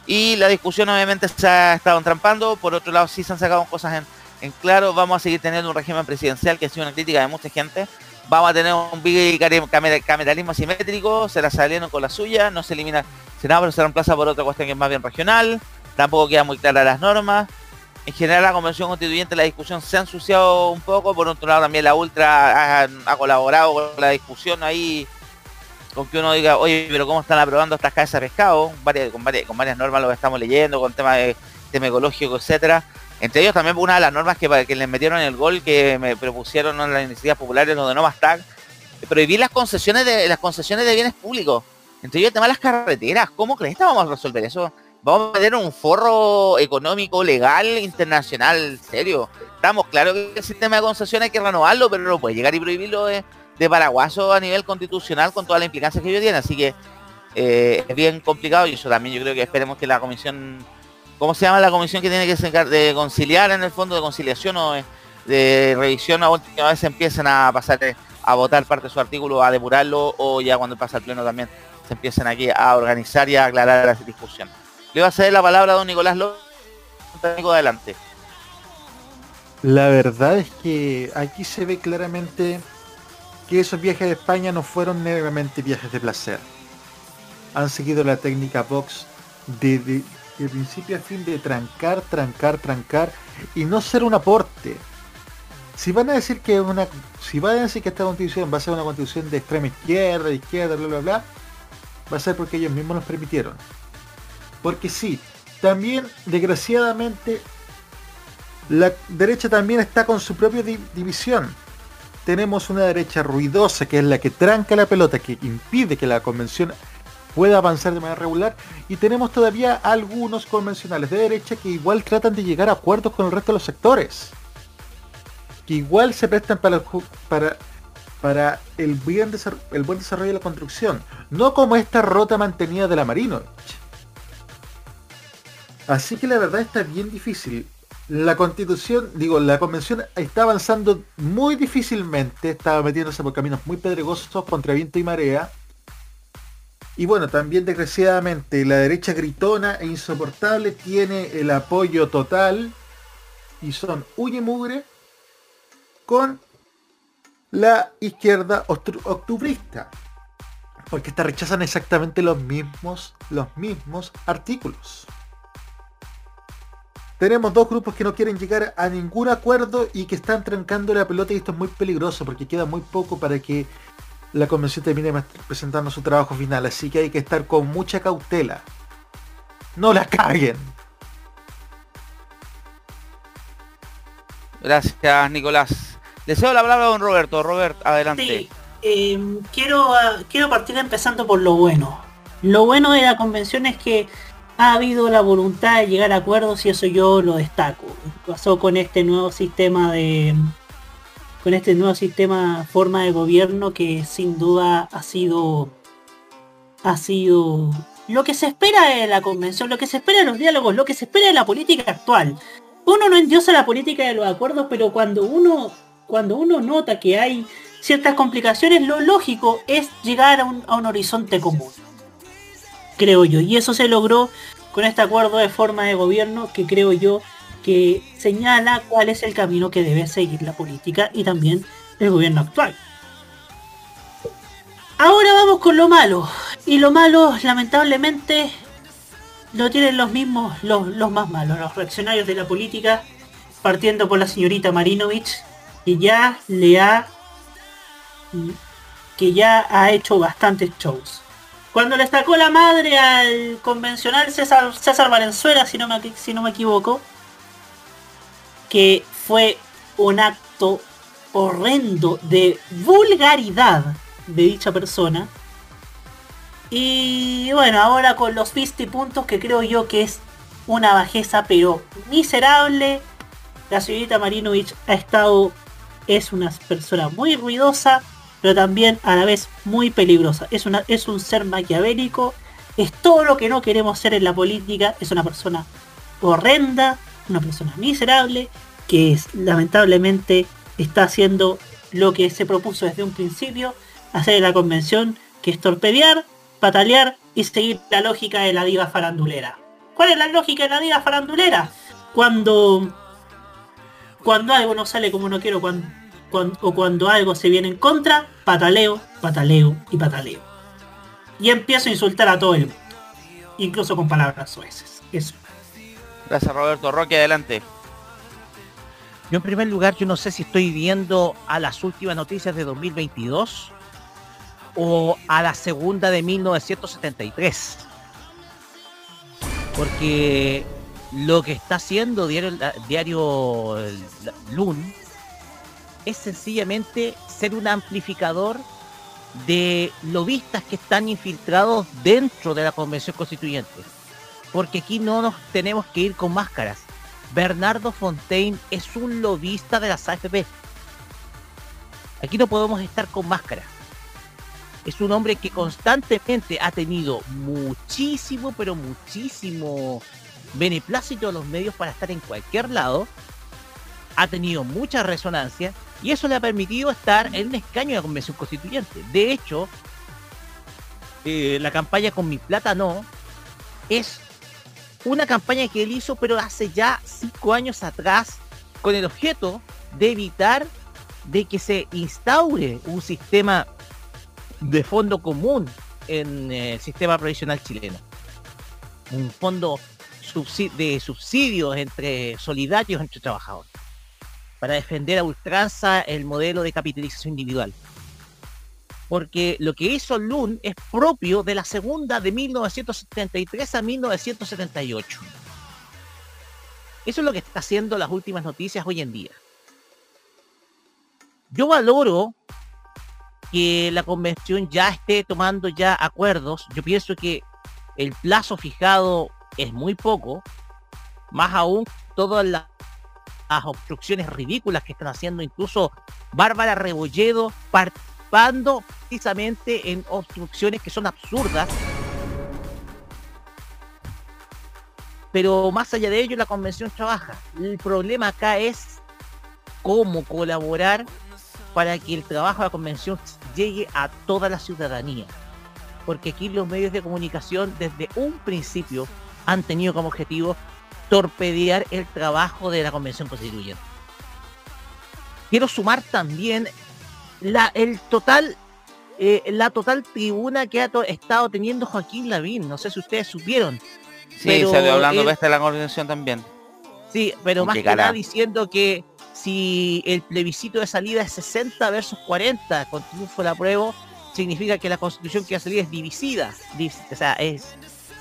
Y la discusión obviamente se ha estado entrampando. Por otro lado, sí se han sacado cosas en, en claro. Vamos a seguir teniendo un régimen presidencial que ha sido una crítica de mucha gente. Vamos a tener un bicameralismo asimétrico. Se la salieron con la suya. No se elimina el Senado, pero se reemplaza por otra cuestión que es más bien regional. Tampoco queda muy clara las normas. En general, la convención constituyente, la discusión se ha ensuciado un poco. Por otro lado, también la Ultra ha, colaborado con la discusión ahí con que uno diga, oye, pero ¿cómo están aprobando estas cabezas de pescado? Con, varias, normas lo que estamos leyendo, con temas de tema ecológico, etcétera. Entre ellos también una de las normas que, que les metieron en el gol que me propusieron en las iniciativas populares, lo de no más tag, prohibir las concesiones de las concesiones de bienes públicos. Entre ellos el tema de las carreteras. ¿Cómo crees que vamos a resolver eso? Vamos a meter un forro económico, legal, internacional, serio. Estamos claro que el sistema de concesiones hay que renovarlo, pero no puede llegar y prohibirlo de, de paraguaso a nivel constitucional con todas las implicancias que ello tiene. Así que eh, es bien complicado y eso también yo creo que esperemos que la comisión, ¿cómo se llama la comisión que tiene que de conciliar en el fondo de conciliación o de revisión a última vez empiecen a pasar eh, a votar parte de su artículo, a depurarlo o ya cuando pasa el pleno también se empiecen aquí a organizar y a aclarar la discusión. Le va a ceder la palabra a don Nicolás López. Adelante. La verdad es que aquí se ve claramente que esos viajes de España no fueron meramente viajes de placer. Han seguido la técnica Vox de, de, principio a fin de trancar, trancar, trancar y no ser un aporte. Si van a decir que una, si van a decir que esta constitución va a ser una constitución de extrema izquierda, izquierda, bla bla bla, va a ser porque ellos mismos nos permitieron. Porque sí, también desgraciadamente la derecha también está con su propia di división. Tenemos una derecha ruidosa que es la que tranca la pelota, que impide que la convención pueda avanzar de manera regular. Y tenemos todavía algunos convencionales de derecha que igual tratan de llegar a acuerdos con el resto de los sectores. Que igual se prestan para el, para, para el, bien el buen desarrollo de la construcción. No como esta rota mantenida de la Marinovich así que la verdad está bien difícil la constitución, digo, la convención está avanzando muy difícilmente, estaba metiéndose por caminos muy pedregosos contra viento y marea. Y bueno, también desgraciadamente la derecha gritona e insoportable tiene el apoyo total y son y mugre con la izquierda octubrista. Porque esta rechazan exactamente los mismos, los mismos artículos tenemos dos grupos que no quieren llegar a ningún acuerdo y que están trancando la pelota y esto es muy peligroso porque queda muy poco para que la convención termine presentando su trabajo final. Así que hay que estar con mucha cautela. No la caguen. Gracias, Nicolás. Deseo la palabra a don Roberto. Robert, adelante. Sí, eh, quiero, ah, quiero partir empezando por lo bueno. Lo bueno de la convención es que ha habido la voluntad de llegar a acuerdos y eso yo lo destaco. Pasó con este nuevo sistema de con este nuevo sistema forma de gobierno que sin duda ha sido ha sido lo que se espera de la convención, lo que se espera de los diálogos, lo que se espera de la política actual. Uno no endiosa la política de los acuerdos, pero cuando uno cuando uno nota que hay ciertas complicaciones, lo lógico es llegar a un, a un horizonte común. Creo yo. Y eso se logró con este acuerdo de forma de gobierno que creo yo que señala cuál es el camino que debe seguir la política y también el gobierno actual. Ahora vamos con lo malo. Y lo malo, lamentablemente, lo tienen los mismos, los, los más malos, los reaccionarios de la política, partiendo por la señorita Marinovich, que ya le ha que ya ha hecho bastantes shows. Cuando le sacó la madre al convencional César, César Valenzuela, si no, me, si no me equivoco, que fue un acto horrendo de vulgaridad de dicha persona. Y bueno, ahora con los 50 puntos que creo yo que es una bajeza pero miserable. La señorita Marinovich ha estado, es una persona muy ruidosa, pero también a la vez muy peligrosa. Es, una, es un ser maquiavélico, es todo lo que no queremos ser en la política, es una persona horrenda, una persona miserable, que es, lamentablemente está haciendo lo que se propuso desde un principio, hacer en la convención, que es torpedear, patalear y seguir la lógica de la diva farandulera. ¿Cuál es la lógica de la diva farandulera? Cuando cuando algo no sale como no quiero, cuando, cuando, o cuando algo se viene en contra, pataleo, pataleo y pataleo. Y empiezo a insultar a todo el mundo. Incluso con palabras sueces. Eso. Gracias Roberto. Roque, adelante. Yo en primer lugar, yo no sé si estoy viendo a las últimas noticias de 2022 o a la segunda de 1973. Porque lo que está haciendo Diario, diario Lun es sencillamente ser un amplificador de lobistas que están infiltrados dentro de la Convención Constituyente. Porque aquí no nos tenemos que ir con máscaras. Bernardo Fontaine es un lobista de las AFP. Aquí no podemos estar con máscaras. Es un hombre que constantemente ha tenido muchísimo, pero muchísimo beneplácito a los medios para estar en cualquier lado. Ha tenido mucha resonancia y eso le ha permitido estar en un escaño de la Convención Constituyente. De hecho, eh, la campaña con mi plata no es una campaña que él hizo, pero hace ya cinco años atrás, con el objeto de evitar de que se instaure un sistema de fondo común en eh, el sistema provisional chileno. Un fondo de subsidios entre solidarios entre trabajadores para defender a ultranza el modelo de capitalización individual. Porque lo que hizo Lund es propio de la segunda de 1973 a 1978. Eso es lo que está haciendo las últimas noticias hoy en día. Yo valoro que la convención ya esté tomando ya acuerdos. Yo pienso que el plazo fijado es muy poco, más aún todas las, las obstrucciones ridículas que están haciendo incluso Bárbara Rebolledo participando precisamente en obstrucciones que son absurdas. Pero más allá de ello, la convención trabaja. El problema acá es cómo colaborar para que el trabajo de la convención llegue a toda la ciudadanía. Porque aquí los medios de comunicación desde un principio han tenido como objetivo torpedear el trabajo de la Convención Constituyente. Quiero sumar también la, el total, eh, la total tribuna que ha estado teniendo Joaquín Lavín. No sé si ustedes supieron. Sí, salió hablando de esta la convención también. Sí, pero más que nada diciendo que si el plebiscito de salida es 60 versus 40 con triunfo de la prueba, significa que la constitución que va a salir es divisida, o sea, es,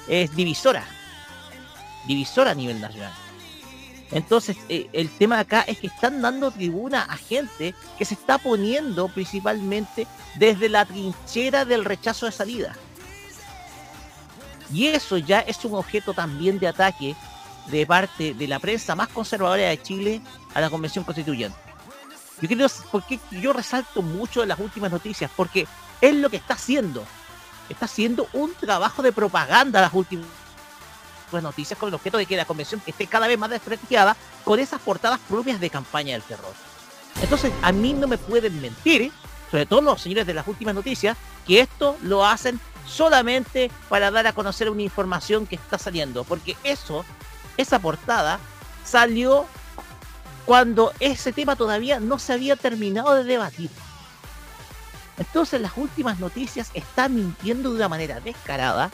es divisora divisor a nivel nacional. Entonces, eh, el tema acá es que están dando tribuna a gente que se está poniendo principalmente desde la trinchera del rechazo de salida. Y eso ya es un objeto también de ataque de parte de la prensa más conservadora de Chile a la Convención Constituyente. Yo creo, porque yo resalto mucho de las últimas noticias, porque es lo que está haciendo. Está haciendo un trabajo de propaganda las últimas noticias con el objeto de que la convención esté cada vez más desprestigiada con esas portadas propias de campaña del terror. Entonces, a mí no me pueden mentir, sobre todo los señores de las últimas noticias, que esto lo hacen solamente para dar a conocer una información que está saliendo, porque eso, esa portada, salió cuando ese tema todavía no se había terminado de debatir. Entonces las últimas noticias están mintiendo de una manera descarada.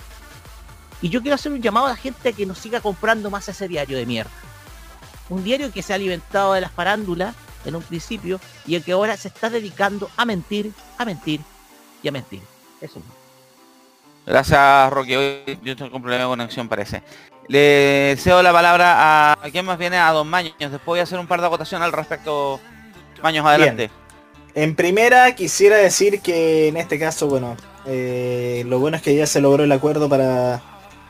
Y yo quiero hacer un llamado a la gente a que nos siga comprando más ese diario de mierda. Un diario que se ha alimentado de las farándulas en un principio y el que ahora se está dedicando a mentir, a mentir y a mentir. Eso. Gracias, Roque. Hoy yo tengo un problema de conexión, parece. Le cedo la palabra a... ¿A quién más viene? A Don Maños. Después voy a hacer un par de acotaciones al respecto. Maños, adelante. En primera quisiera decir que en este caso, bueno, eh, lo bueno es que ya se logró el acuerdo para,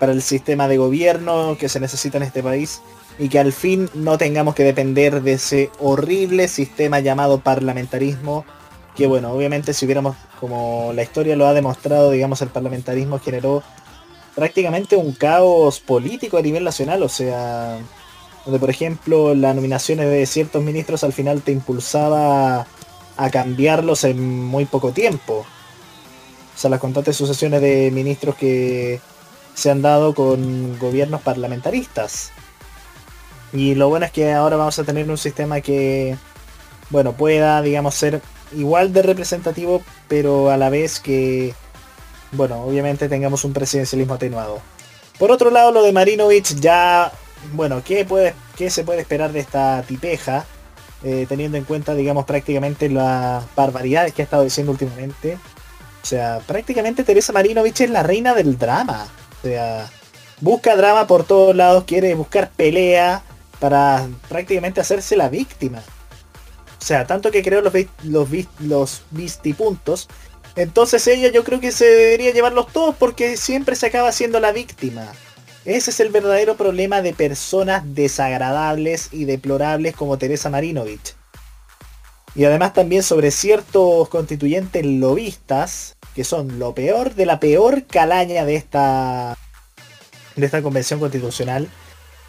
para el sistema de gobierno que se necesita en este país y que al fin no tengamos que depender de ese horrible sistema llamado parlamentarismo que bueno, obviamente si hubiéramos, como la historia lo ha demostrado, digamos, el parlamentarismo generó prácticamente un caos político a nivel nacional, o sea, donde por ejemplo las nominaciones de ciertos ministros al final te impulsaba a cambiarlos en muy poco tiempo. O sea, las constantes sucesiones de ministros que se han dado con gobiernos parlamentaristas. Y lo bueno es que ahora vamos a tener un sistema que, bueno, pueda, digamos, ser igual de representativo, pero a la vez que, bueno, obviamente tengamos un presidencialismo atenuado. Por otro lado, lo de Marinovich ya, bueno, ¿qué, puede, qué se puede esperar de esta tipeja? Eh, teniendo en cuenta, digamos, prácticamente las barbaridades que ha estado diciendo últimamente. O sea, prácticamente Teresa Marinovich es la reina del drama. O sea, busca drama por todos lados, quiere buscar pelea para prácticamente hacerse la víctima. O sea, tanto que creó los, los, los vistipuntos. Entonces ella yo creo que se debería llevarlos todos porque siempre se acaba siendo la víctima. Ese es el verdadero problema de personas desagradables y deplorables como Teresa Marinovich. Y además también sobre ciertos constituyentes lobistas, que son lo peor de la peor calaña de esta, de esta convención constitucional,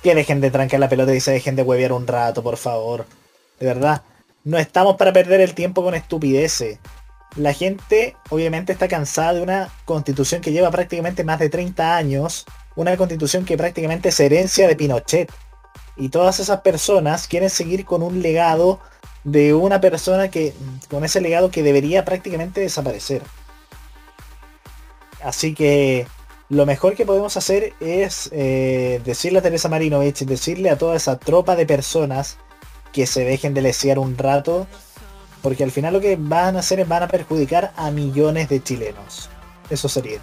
que dejen de trancar la pelota y se dejen de huevear un rato, por favor. De verdad. No estamos para perder el tiempo con estupideces. La gente obviamente está cansada de una constitución que lleva prácticamente más de 30 años. Una constitución que prácticamente es herencia de Pinochet. Y todas esas personas quieren seguir con un legado de una persona que, con ese legado que debería prácticamente desaparecer. Así que lo mejor que podemos hacer es eh, decirle a Teresa Marinovich, decirle a toda esa tropa de personas que se dejen de lesear un rato, porque al final lo que van a hacer es van a perjudicar a millones de chilenos. Eso sería.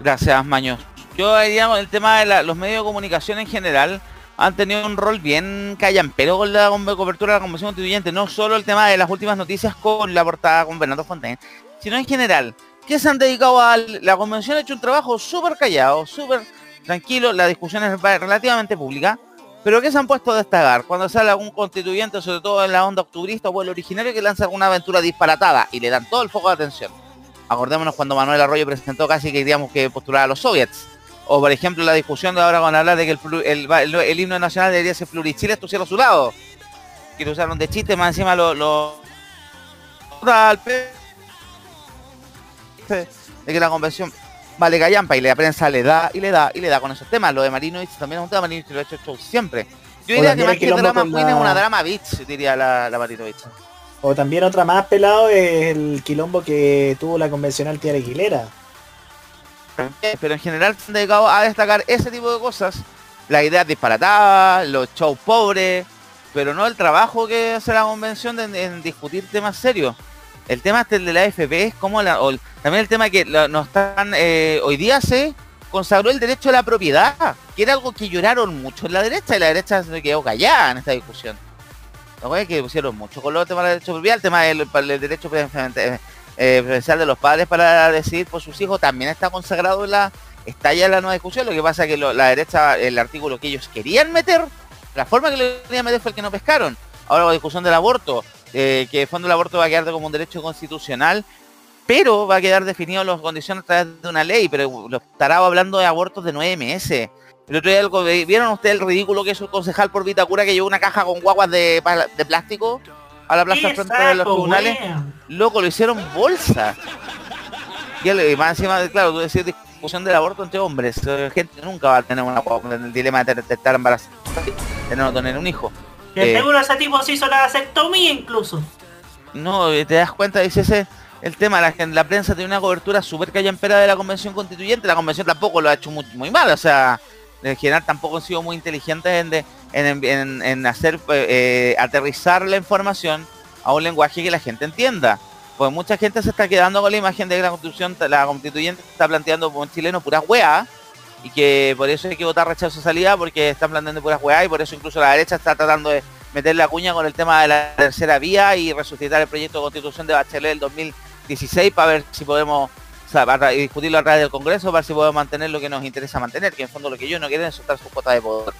Gracias, Maños. Yo diría el tema de los medios de comunicación en general han tenido un rol bien pero con la cobertura de la Convención Constituyente, no solo el tema de las últimas noticias con la portada con Bernardo Fontaine, sino en general, que se han dedicado a la convención ha hecho un trabajo súper callado, súper tranquilo, la discusión es va- relativamente pública, pero que se han puesto a destacar cuando sale algún constituyente, sobre todo en la onda octubrista o pueblo originario, que lanza alguna aventura disparatada y le dan todo el foco de atención. Acordémonos cuando Manuel Arroyo presentó casi que digamos que postular a los soviets. O por ejemplo la discusión de ahora con hablar de que el, el, el- el himno nacional debería ser plurichile, esto a su lado. Que lo usaron de chiste, más encima lo... lo de que la convención vale callampa y la prensa le da y le da y le da con esos temas. Lo de Marinovich también es un tema, Marinovich lo ha hecho show siempre. Yo diría que más que drama queen la- es una drama bitch, diría la, la Marinovich. O también otra más pelado es el quilombo que tuvo la convencional Tía Aguilera. Eh, Pero en general se han dedicado a destacar ese tipo de cosas. Las ideas disparatadas, los shows pobres, pero no el trabajo que hace la convención de, en discutir temas serios. El tema este de la AFP es como la, también el tema que nos están eh, hoy día sé consagró el derecho a la propiedad, que era algo que lloraron mucho en la derecha y la derecha se quedó callada en esta discusión. Verdad es que pusieron mucho color el tema del derecho la propiedad, el tema del, derecho eh, preferencial de los padres para decidir por sus hijos también está consagrado en la está ya la nueva discusión. Lo que pasa es que la derecha, el artículo que ellos querían meter, la forma que lo querían meter fue el que no pescaron. Ahora la discusión del aborto, eh, que el fondo el aborto va a quedar como un derecho constitucional, pero va a quedar definido las condiciones a través de una ley, pero los tarados hablando de abortos de nueve meses. El otro día, algo- ¿vieron ustedes el ridículo que es un concejal por Vitacura que llevó una caja con guaguas de, de plástico a la plaza frente de los tribunales? Loco, lo hicieron bolsa. Y y más encima, claro, tú decís discusión del aborto entre hombres. eh, Gente nunca va a tener una el dilema de de estar embarazada, o no tener un hijo. De Eh, seguro ese tipo se hizo la vasectomía incluso. no, eh, te das cuenta, dice ese el tema, la, la prensa tiene una cobertura súper callampera de la convención constituyente, la convención tampoco lo ha hecho muy, muy mal, o sea, en general tampoco han sido muy inteligentes en, de- en, en- en hacer eh, eh, aterrizar la información a un lenguaje que la gente entienda. Pues mucha gente se está quedando con la imagen de que la constitución, la constituyente está planteando como un chileno puras weas y que por eso hay que votar rechazo salida porque están planteando puras weas y por eso incluso la derecha está tratando de meter la cuña con el tema de la tercera vía y resucitar el proyecto de constitución de Bachelet del 2016 para ver si podemos o sea, para discutirlo a través del Congreso para ver si podemos mantener lo que nos interesa mantener, que en fondo lo que ellos no quieren es soltar su cuota de poder.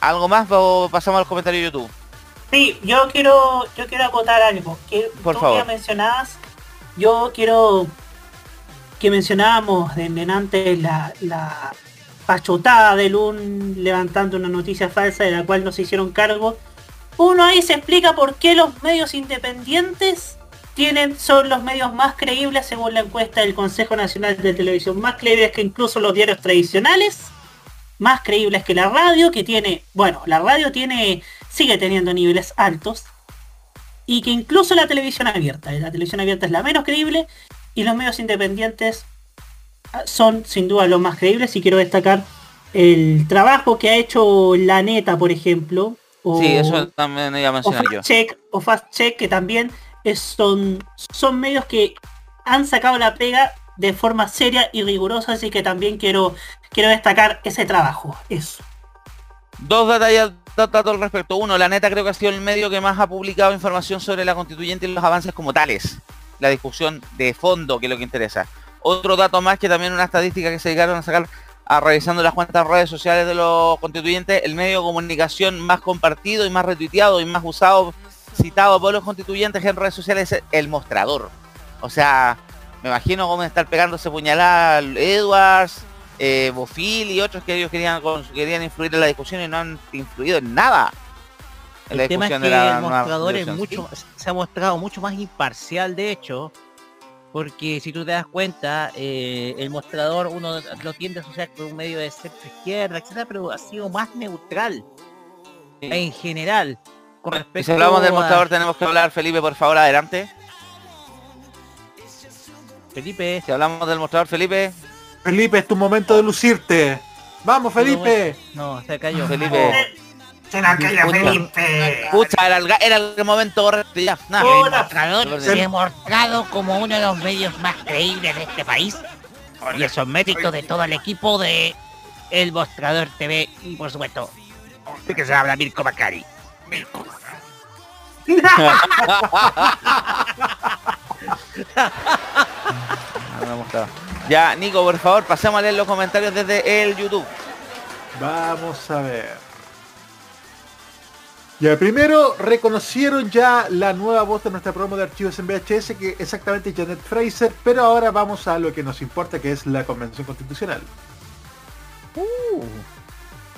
¿Algo más o pasamos a los comentarios de YouTube? Sí, yo quiero, yo quiero acotar algo. Que Por tú favor. ya mencionabas, yo quiero que mencionábamos de en antes la, la pachotada de Lun levantando una noticia falsa de la cual no se hicieron cargo. Uno ahí se explica por qué los medios independientes tienen, son los medios más creíbles según la encuesta del Consejo Nacional de Televisión, más creíbles que incluso los diarios tradicionales más creíbles que la radio, que tiene, bueno, la radio tiene, sigue teniendo niveles altos, y que incluso la televisión abierta, la televisión abierta es la menos creíble, y los medios independientes ah, son sin duda los más creíbles, y quiero destacar el trabajo que ha hecho La Neta, por ejemplo, o, Sí, eso también iba a o mencionar Fact yo. Check, o Fast Check, que también es- son, son medios que han sacado la pega de forma seria y rigurosa, así que también quiero, quiero destacar ese trabajo. Eso. Dos detalles, datos al respecto. Uno, la neta creo que ha sido el medio que más ha publicado información sobre la constituyente y los avances como tales. La discusión de fondo, que es lo que interesa. Otro dato más que también una estadística que se llegaron a sacar a revisando las cuentas redes sociales de los constituyentes, el medio de comunicación más compartido y más retuiteado y más usado, citado por los constituyentes en redes sociales es el mostrador. O sea, me imagino cómo estar pegándose puñalada al Edwards, eh, y otros que ellos querían querían influir en la discusión y no han influido en nada. La El tema es que el mostrador es mucho, se ha mostrado mucho más imparcial, de hecho, porque si tú te das cuenta, eh, el mostrador uno lo tiende a asociar con un medio de centro izquierda, etcétera, pero ha sido más neutral en general. Con Y respecto si hablamos del a- mostrador tenemos que hablar, Felipe, por favor, adelante. Felipe. Si hablamos del mostrador, Felipe. Felipe, es tu momento de lucirte. Vamos, Felipe. No, se cayó. Felipe. Se la cayó Felipe. Pucha, era el, era el momento correcto ya. Nada. El mostrador Súper se ha bien. mostrado como uno de los medios más creíbles de este país. Y eso es mérito de todo el equipo de El Mostrador TV y por supuesto de que se habla Mirko Macari. No me ha mostrado. Ya, Nico, por favor, pasemos a leer los comentarios desde el YouTube. Vamos a ver. Ya, primero reconocieron ya la nueva voz de nuestra promo de archivos en VHS, que exactamente es Janet Fraser, pero ahora vamos a lo que nos importa, que es la Convención Constitucional.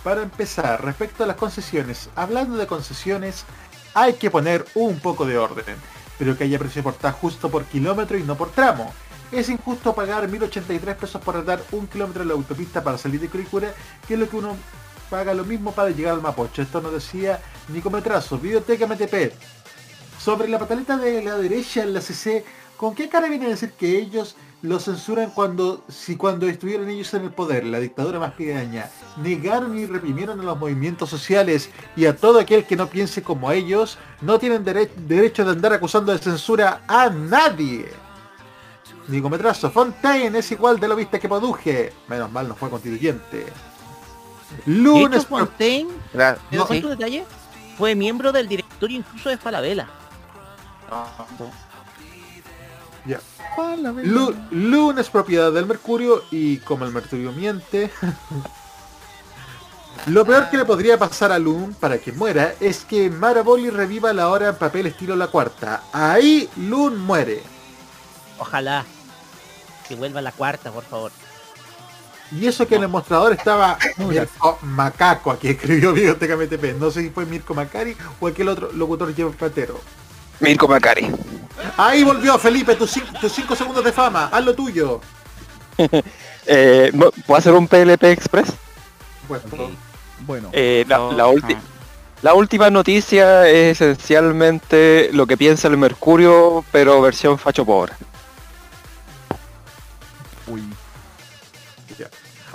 Para empezar, respecto a las concesiones, hablando de concesiones, hay que poner un poco de orden, pero que haya precio por TAS justo por kilómetro y no por tramo. Es injusto pagar 1083 pesos por andar un kilómetro en la autopista para salir de Curicura, que es lo que uno paga lo mismo para llegar al Mapocho. Esto nos decía Nicometrazo, Videoteca MTP. Sobre la pataleta de la derecha en la CC, ¿con qué cara viene a decir que ellos lo censuran cuando, si cuando estuvieron ellos en el poder, la dictadura más pequeña, negaron y reprimieron a los movimientos sociales y a todo aquel que no piense como ellos, no tienen dere- derecho de andar acusando de censura a nadie? Nicometrazo, Fontaine es igual de lo viste que produje. Menos mal no fue constituyente. Lunes hecho, Fontaine, Gra- ¿te no, sí. un detalle? Fue miembro del directorio incluso de Falabella. Ya. Lu- lunes propiedad del Mercurio y como el Mercurio miente. Lo peor que le podría pasar a Loon para que muera es que Maraboli reviva la hora en papel estilo la cuarta. Ahí Loon muere. Ojalá que vuelva la cuarta, por favor. Y eso que en el mostrador estaba Mirko Macaco, aquí escribió Biblioteca MTP. No sé si fue Mirko Macari o aquel otro locutor Jeff Patero. Mirko Macari. Ahí volvió Felipe, tus tus cinco segundos de fama. Haz lo tuyo. Eh, ¿mo- ¿Puedo hacer un PLP Express? Bueno, Bueno, Eh, la, la ulti- la última noticia es esencialmente lo que piensa el Mercurio, pero versión facho pobre.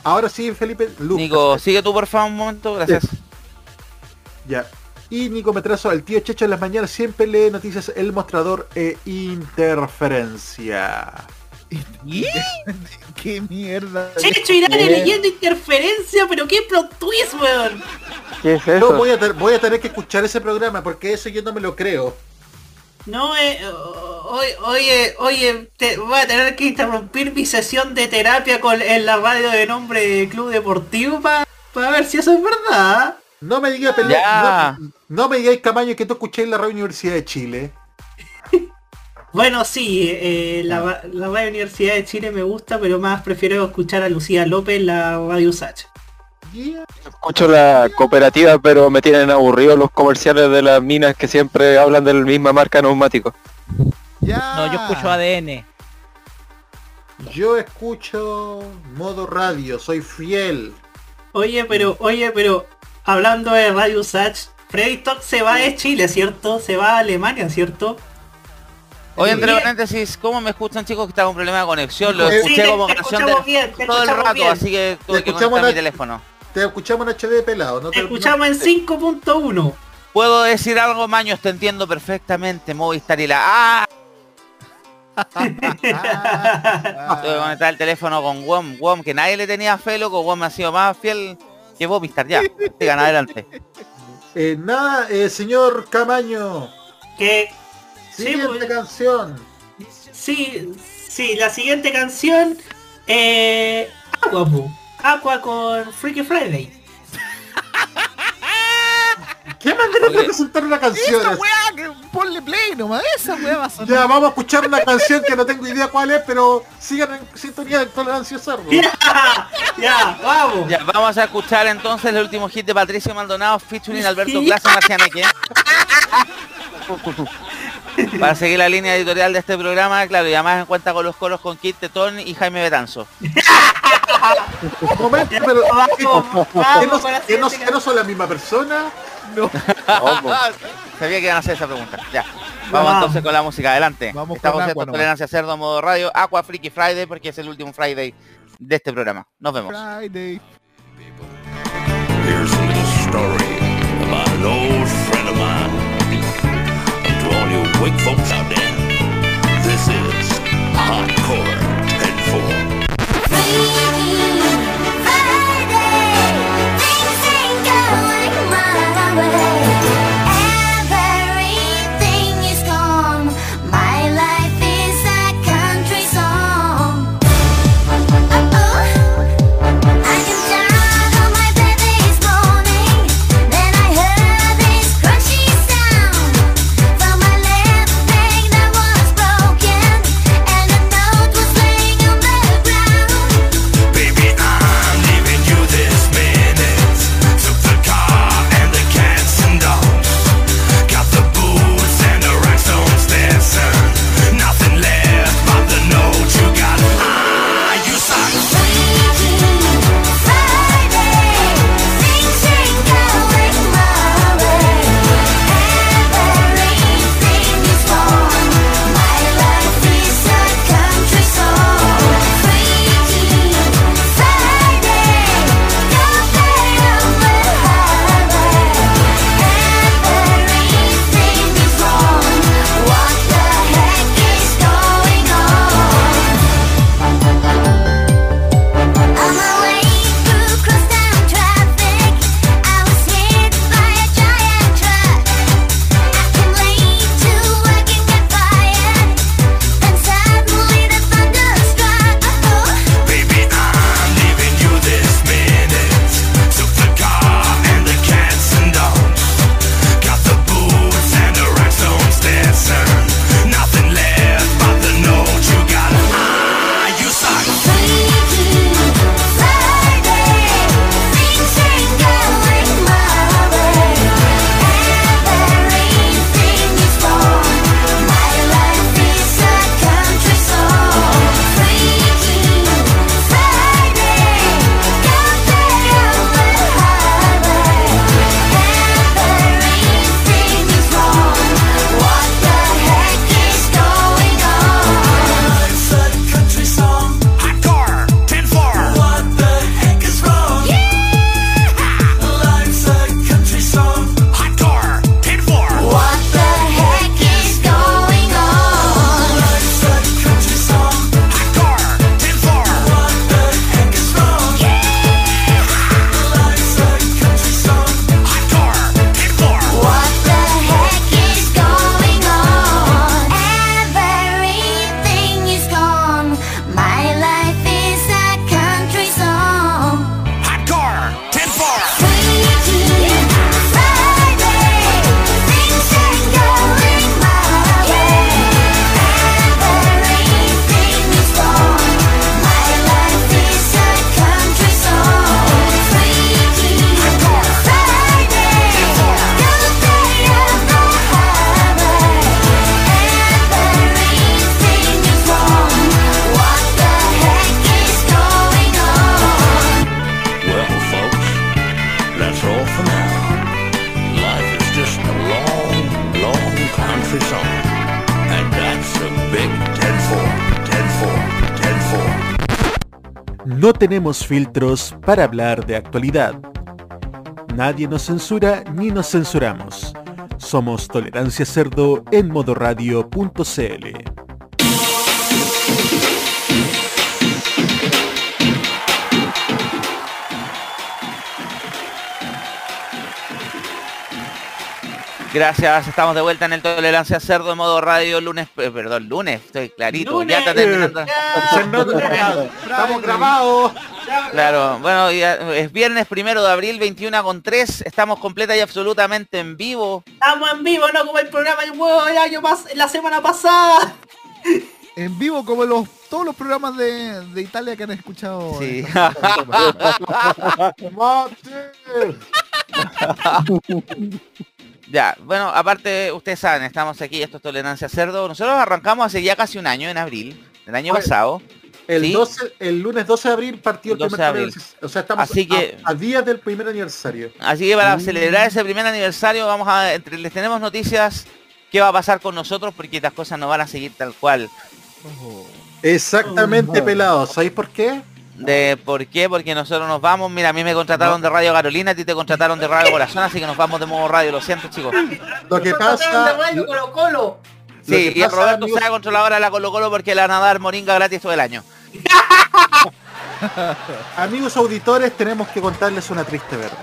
Ahora sí, Felipe. Lucas. Nico, sigue tú por favor un momento, gracias. Ya. Y Nico Metrazo, el tío Checho en las mañanas siempre lee noticias El Mostrador e Interferencia. ¿Qué mierda? Checho Irán Eh. leyendo interferencia, pero qué plot twist, weón. ¿Qué es eso? voy a, ter- voy a tener que escuchar ese programa porque eso yo no me lo creo. No, eh, oye, oye, oye, te, voy a tener que interrumpir mi sesión de terapia con, en la radio de nombre Club Deportivo para ver si eso es verdad. No me digas Ya. pelea, no, no me digáis Camaño que tú escucháis la radio Universidad de Chile. Bueno, sí, eh, la, ra- la radio Universidad de Chile me gusta, pero más prefiero escuchar a Lucía López en la radio Sacha. Escucho la cooperativa, pero me tienen aburrido los comerciales de las minas que siempre hablan de la misma marca de neumáticos. Ya. No, yo escucho ADN. Yo escucho modo radio, soy fiel. Oye, pero, oye, pero, hablando de Radio Sach, Freddy Talk se va de Chile, ¿cierto? Se va a Alemania, ¿cierto? Oye, entre paréntesis, ¿cómo me escuchan chicos que estaba un problema de conexión? Lo Sí, escuché te- como te canción bien, te todo el rato, bien. así que tuve Te que escuchamos conectar mi teléfono. Te escuchamos en HD pelado. No te, Te escuchamos en 5.1. ¿Puedo decir algo, Maños? Te entiendo perfectamente, Movistar y la... ¡Ah! Tuve que conectar el teléfono con WOM, WOM, que nadie le tenía fe, loco, WOM ha sido más fiel que Movistar, ya. Sigan adelante. Eh, nada, eh, señor Camaño. Que sí, Siguiente pues, canción. sí, sí, la siguiente canción, eh, Aqua. Aqua con Freaky Friday. ¿Qué manera de presentar una canción? Esa weá, que ponle play nomás, esa weá va a sonar. Ya, vamos a escuchar una canción que no tengo idea cuál es, pero sigan en sintonía de Tolerancia Cerdo. Ya, ya, vamos. Ya, vamos a escuchar entonces el último hit de Patricio Maldonado featuring Alberto Sí. Plaza Marcianeque. Para seguir la línea editorial de este programa, claro, y además en cuenta con los coros con Kit Tetón y Jaime Betanzo. Un momento, pero Vamos, ¿que vamos no, con la que no- siguiente que no son la misma persona? Sabía que iban a hacer esa pregunta. Ya. Vamos Vamos. entonces con la música, adelante. Vamos Estamos con en Aqua nomás. Tolerancia Cerdo modo radio, Aqua Freaky Friday, porque es el último Friday de este programa. Nos vemos. Friday. Here's a little story about an old friend of mine. No tenemos filtros para hablar de actualidad. Nadie nos censura ni nos censuramos. Somos Tolerancia Cerdo en modoradio.cl. Gracias, estamos de vuelta en el Tolerancia Cerdo en modo radio lunes, eh, perdón, lunes, estoy clarito, ya está terminando. Estamos grabados. Claro, bueno, ya es viernes primero de abril, 21 con 3, estamos completa y absolutamente en vivo. Estamos en vivo, no como el programa del huevo del año pas la semana pasada. En vivo como los todos los programas de, de Italia que han escuchado. Sí. Ya, bueno, aparte, ustedes saben, estamos aquí, esto es Tolerancia Cerdo. Nosotros arrancamos hace ya casi un año, en abril, del año Oye, pasado. El, ¿sí? 12, el lunes 12 de abril partió el 12 primer de abril. aniversario. O sea, estamos Así que- a, a días del primer aniversario. Así que para celebrar ese primer aniversario, vamos a entre- les tenemos noticias qué va a pasar con nosotros porque las cosas no van a seguir tal cual. Exactamente, Oh. pelados. ¿Sabéis por qué? De por qué, porque nosotros nos vamos, mira, a mí me contrataron de Radio Carolina, a ti te contrataron de Radio Corazón, así que nos vamos de modo radio, lo siento chicos. Lo que de pasa... Radio Colo Colo. Sí, y el Roberto amigos- sea controladora de la Colo Colo porque le van a dar moringa gratis todo el año. Amigos auditores, tenemos que contarles una triste verdad.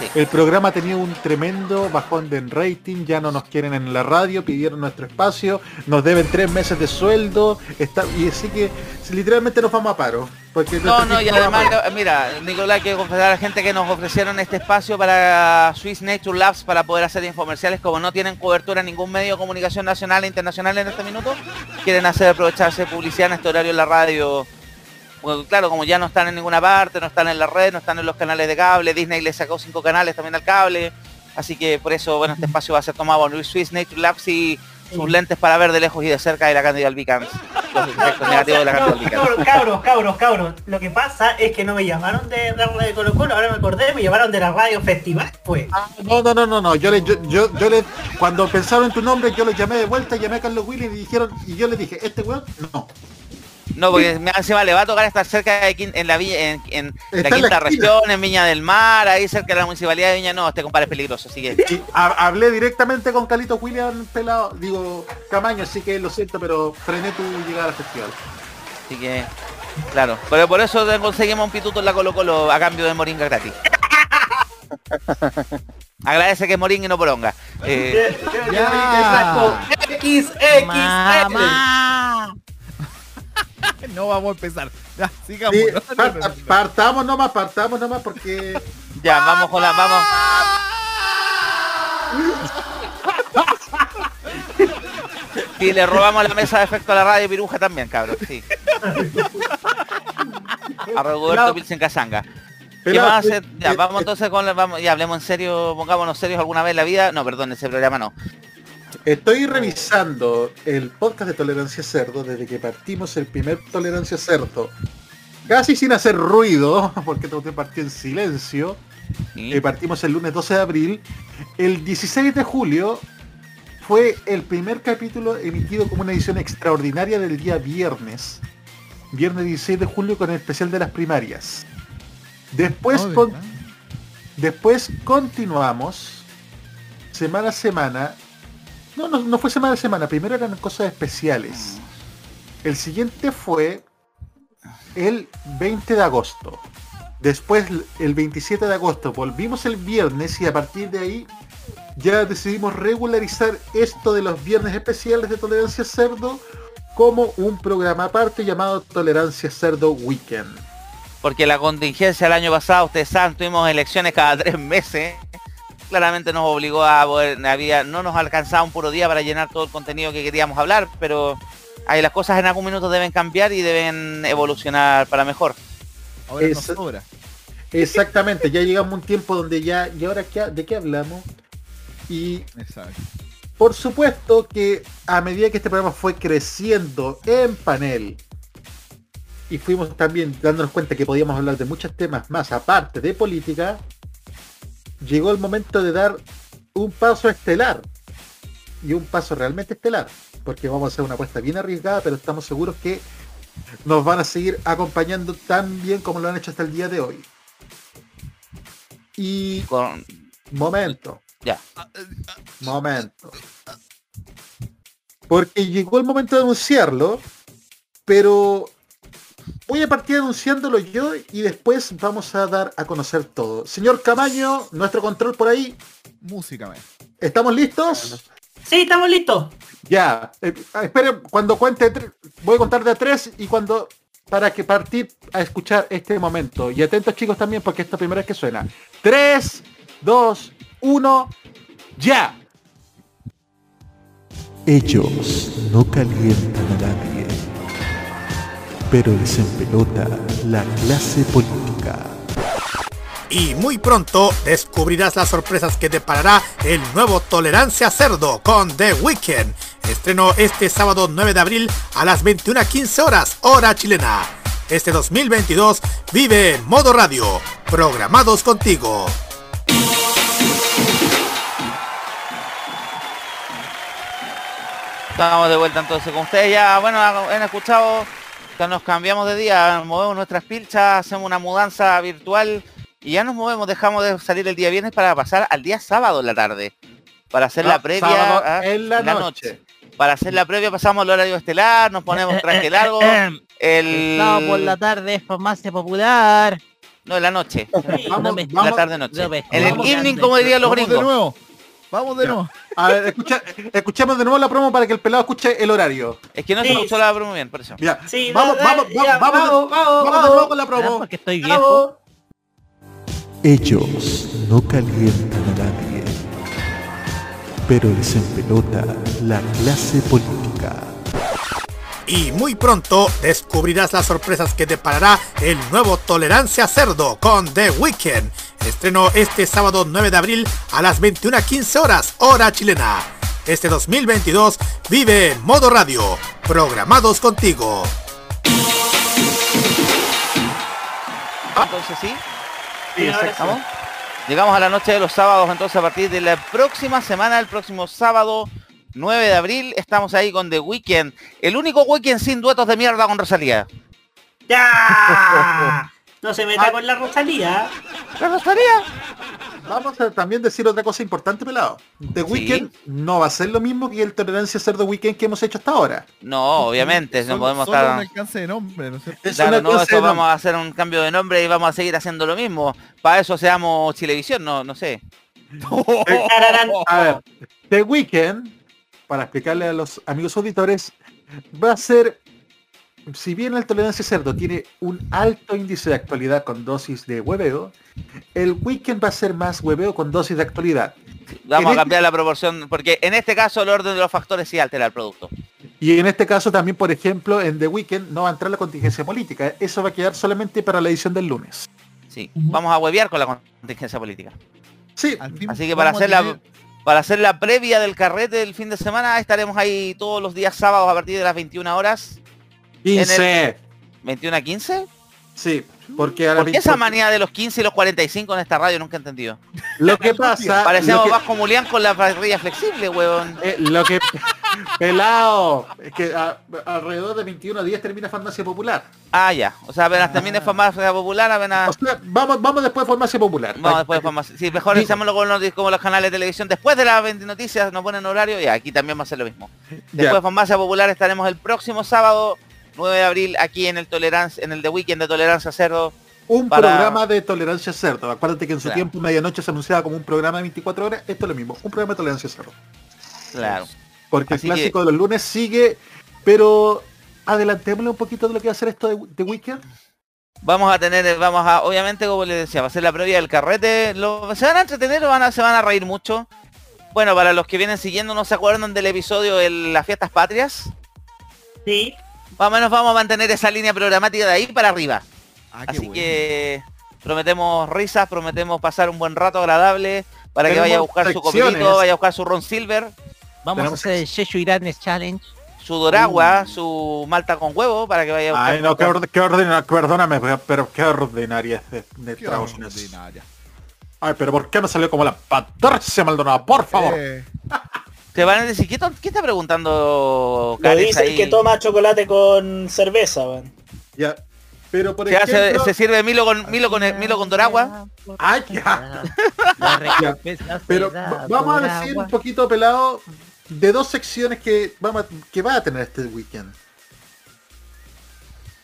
Sí. El programa ha tenido un tremendo bajón de rating, ya no nos quieren en la radio, pidieron nuestro espacio, nos deben tres meses de sueldo, está, y así que literalmente nos vamos a paro. Porque No, no, y además, mira, Nicolás, que confesar a la gente que nos ofrecieron este espacio para Swiss Nature Labs para poder hacer infomerciales, como no tienen cobertura en ningún medio de comunicación nacional e internacional en este minuto, quieren hacer aprovecharse publicidad en este horario en la radio. Claro, como ya no están en ninguna parte, no están en la red, no están en los canales de cable, Disney le sacó cinco canales también al cable, así que por eso, bueno, este espacio va a ser tomado por Swiss Nature Labs y sus lentes para ver de lejos y de cerca de la Candida albicans, los efectos negativos de la Candida albicans. Cabros, cabros, cabros, cabros. Lo que pasa es que no me llamaron de la radio Colo Colo, ahora me acordé, me llamaron de la radio festival, pues. No, no, no, no, no. Yo le, yo, yo, yo le, cuando pensaron en tu nombre, yo le llamé de vuelta, llamé a Carlos Willy y dijeron, y yo le dije, este weón, no. No, porque me encima le va a tocar estar cerca de en la villa, en, la la quinta esquina. región, en Viña del Mar, ahí cerca de la municipalidad de Viña, no, este compadre es peligroso, así que Y ha- hablé directamente con Calito William pelado, digo, Camaño, así que lo siento, pero frené tu llegada al festival. así que claro. Pero por eso conseguimos un pituto en la Colo Colo a cambio de moringa gratis. Agradece que es moringa y no poronga. Eh, X, X, Mamá. no vamos a empezar. Ya, sigamos. Sí, No, no, no, no. partamos nomás, partamos nomás porque ya, vamos con la, vamos. Y le robamos la mesa de efecto a la radio Piruja también, cabrón, sí. A Roberto. Pilsen Casanga. ¿Qué eh, Ya, eh, vamos entonces con la- vamos, ya hablemos en serio, pongámonos serios alguna vez en la vida. No, perdón, ese programa no. Estoy revisando el podcast de Tolerancia Cerdo desde que partimos el primer Tolerancia Cerdo. Casi sin hacer ruido, porque todo te partió en silencio. Sí. Eh, partimos el lunes 12 de abril. El 16 de julio fue el primer capítulo emitido como una edición extraordinaria del día viernes. Viernes 16 de julio con el especial de las primarias. Después, con- ¿verdad? después continuamos semana a semana. No, no, fue semana a semana, primero eran cosas especiales. El siguiente fue el 20 de agosto. Después el 27 de agosto volvimos el viernes y a partir de ahí ya decidimos regularizar esto de los viernes especiales de Tolerancia Cerdo como un programa aparte llamado Tolerancia Cerdo Weekend. Porque la contingencia el año pasado, ustedes saben, tuvimos elecciones cada tres meses. Claramente nos obligó a poder, había, no nos alcanzaba un puro día para llenar todo el contenido que queríamos hablar, pero ahí las cosas en algún minuto deben cambiar y deben evolucionar para mejor. Ahora nos Es- sobra. Exactamente, ya llegamos a un tiempo donde ya, ¿y ahora qué, de qué hablamos? Y Exacto. por supuesto que a medida que este programa fue creciendo en panel y fuimos también dándonos cuenta que podíamos hablar de muchos temas más aparte de política, llegó el momento de dar un paso estelar. y un paso realmente estelar, porque vamos a hacer una apuesta bien arriesgada, pero estamos seguros que nos van a seguir acompañando tan bien como lo han hecho hasta el día de hoy. Y Con... momento, Ya. momento. Porque llegó el momento de anunciarlo, pero voy a partir anunciándolo yo y después vamos a dar a conocer todo. Señor Camaño, nuestro control por ahí, Música, man. ¿estamos listos? Sí, estamos listos. Ya, eh, esperen, cuando cuente, voy a contar de a tres y cuando, para que partir a escuchar este momento. Y atentos chicos también, porque esta primera vez que suena. 3, 2, 1, ya. Ellos no calientan a nadie, pero les empelota la clase política. Y muy pronto descubrirás las sorpresas que deparará el nuevo Tolerancia Cerdo con The Weeknd. Estreno este sábado 9 de abril a las 21.15 horas, hora chilena. Este 2022 vive en modo radio, programados contigo. Estamos de vuelta entonces con ustedes ya, bueno, han escuchado nos cambiamos de día, movemos nuestras pilchas, hacemos una mudanza virtual y ya nos movemos, dejamos de salir el día viernes para pasar al día sábado en la tarde. Para hacer No, la previa sábado ah, en la noche. Para hacer la previa pasamos al horario estelar, nos ponemos traje largo, el Sábado por la tarde, farmacia popular. No, en la noche. no me- la tarde noche. En el evening, como dirían los de gringos. nuevo. Vamos de nuevo. A ver, escucha, escuchemos de nuevo la promo para que el pelado escuche el horario. Es que no se Sí. escuchó la promo bien, por eso. Ya, Sí, vamos, no, vamos, vamos, ya, vamos, vamos, vamos, vamos de vamos. nuevo con la promo. porque estoy viejo. Ellos no calientan a nadie, pero les empelota la clase política. Y muy pronto descubrirás las sorpresas que deparará el nuevo Tolerancia Cerdo con The Weeknd. Estreno este sábado 9 de abril a las 21.15 horas, hora chilena. Este 2022 vive en modo radio, programados contigo. Entonces sí. Llegamos a la noche de los sábados, entonces a partir de la próxima semana, el próximo sábado 9 de abril, estamos ahí con The Weeknd. El único Weeknd sin duetos de mierda con Rosalía. ¡Ya! No se meta con la Rosalía. ¿La Rosalía? Vamos a también decir otra cosa importante, pelado. The Sí. Weekend no va a ser lo mismo que el Tolerancia Cerdo Weekend que hemos hecho hasta ahora. No, obviamente, no podemos solo un estar... alcance de nombre, ¿no es cierto? Claro, una no, eso de vamos a hacer un cambio de nombre y vamos a seguir haciendo lo mismo. Para eso seamos Chilevisión, no, no sé. Tararán. A ver, The Weeknd, para explicarle a los amigos auditores, va a ser, si bien el tolerancia cerdo tiene un alto índice de actualidad con dosis de hueveo, el Weekend va a ser más hueveo con dosis de actualidad. Vamos En a este- cambiar la proporción, porque en este caso el orden de los factores sí altera el producto. Y en este caso también, por ejemplo, en The Weekend no va a entrar la contingencia política. Eso va a quedar solamente para la edición del lunes. Sí, vamos a huevear con la contingencia política. Sí, Así que para hacer la tener- para hacer la previa del carrete del fin de semana estaremos ahí todos los días sábados a partir de las 21 horas. 15. 21 a 15. Sí, porque a la ¿Por qué esa 20 manía de los 15 y los 45 en esta radio? Nunca he entendido. Lo que pasa, Parecemos que, Vasco Mulián con la parrilla flexible, huevón. eh, lo que pelado, es que a- alrededor de 21 días termina Farmacia Popular. Ah, ya. O sea, apenas termine farmacia popular, apenas... O sea, vamos, vamos después de Farmacia Popular. Vamos después de farmacia. Sí, mejor Sí. hacémoslo con los, como los canales de televisión. Después de las 20 noticias nos ponen horario y aquí también va a ser lo mismo. Después Ya. de farmacia popular estaremos el próximo sábado 9 de abril aquí en el tolerancia en el de weekend de tolerancia cerdo Un para- programa de tolerancia cerdo. Acuérdate que en su Claro. tiempo medianoche se anunciaba como un programa de 24 horas. Esto es lo mismo, un programa de tolerancia cerdo. claro Porque Así el clásico de los lunes sigue, pero adelantémosle un poquito de lo que va a ser esto de, de Weekend. vamos a tener vamos a obviamente como les decía va a ser la previa del carrete Lo- se van a entretener van a, se van a reír mucho bueno para los que vienen siguiendo no se acuerdan del episodio de las fiestas patrias Sí. Más o menos vamos a mantener esa línea programática de ahí para arriba Ah, así bueno. que prometemos risas prometemos pasar un buen rato agradable para que vaya a buscar su copito vaya a buscar su ron silver Vamos Tenemos- a hacer el Sheshu Iranes Challenge. su doragua su malta con huevo para que vaya a buscar Ay, no, qué, orden- qué perdóname, pero- qué ordinaria es de, de Qué ordinaria. Ay, pero ¿por qué me salió como la Patricia Maldonado? Por favor. Eh, Te van a decir, ¿qué, está preguntando Carex dice ahí? que toma chocolate con cerveza, weón. Ya. Pero por Se, hace- ejemplo... se sirve Milo con Milo con Milo con Doragua. ¡Ay, ya! Ya, Pero va- vamos a decir un poquito pelado de dos secciones que vamos a- que va a tener este weekend.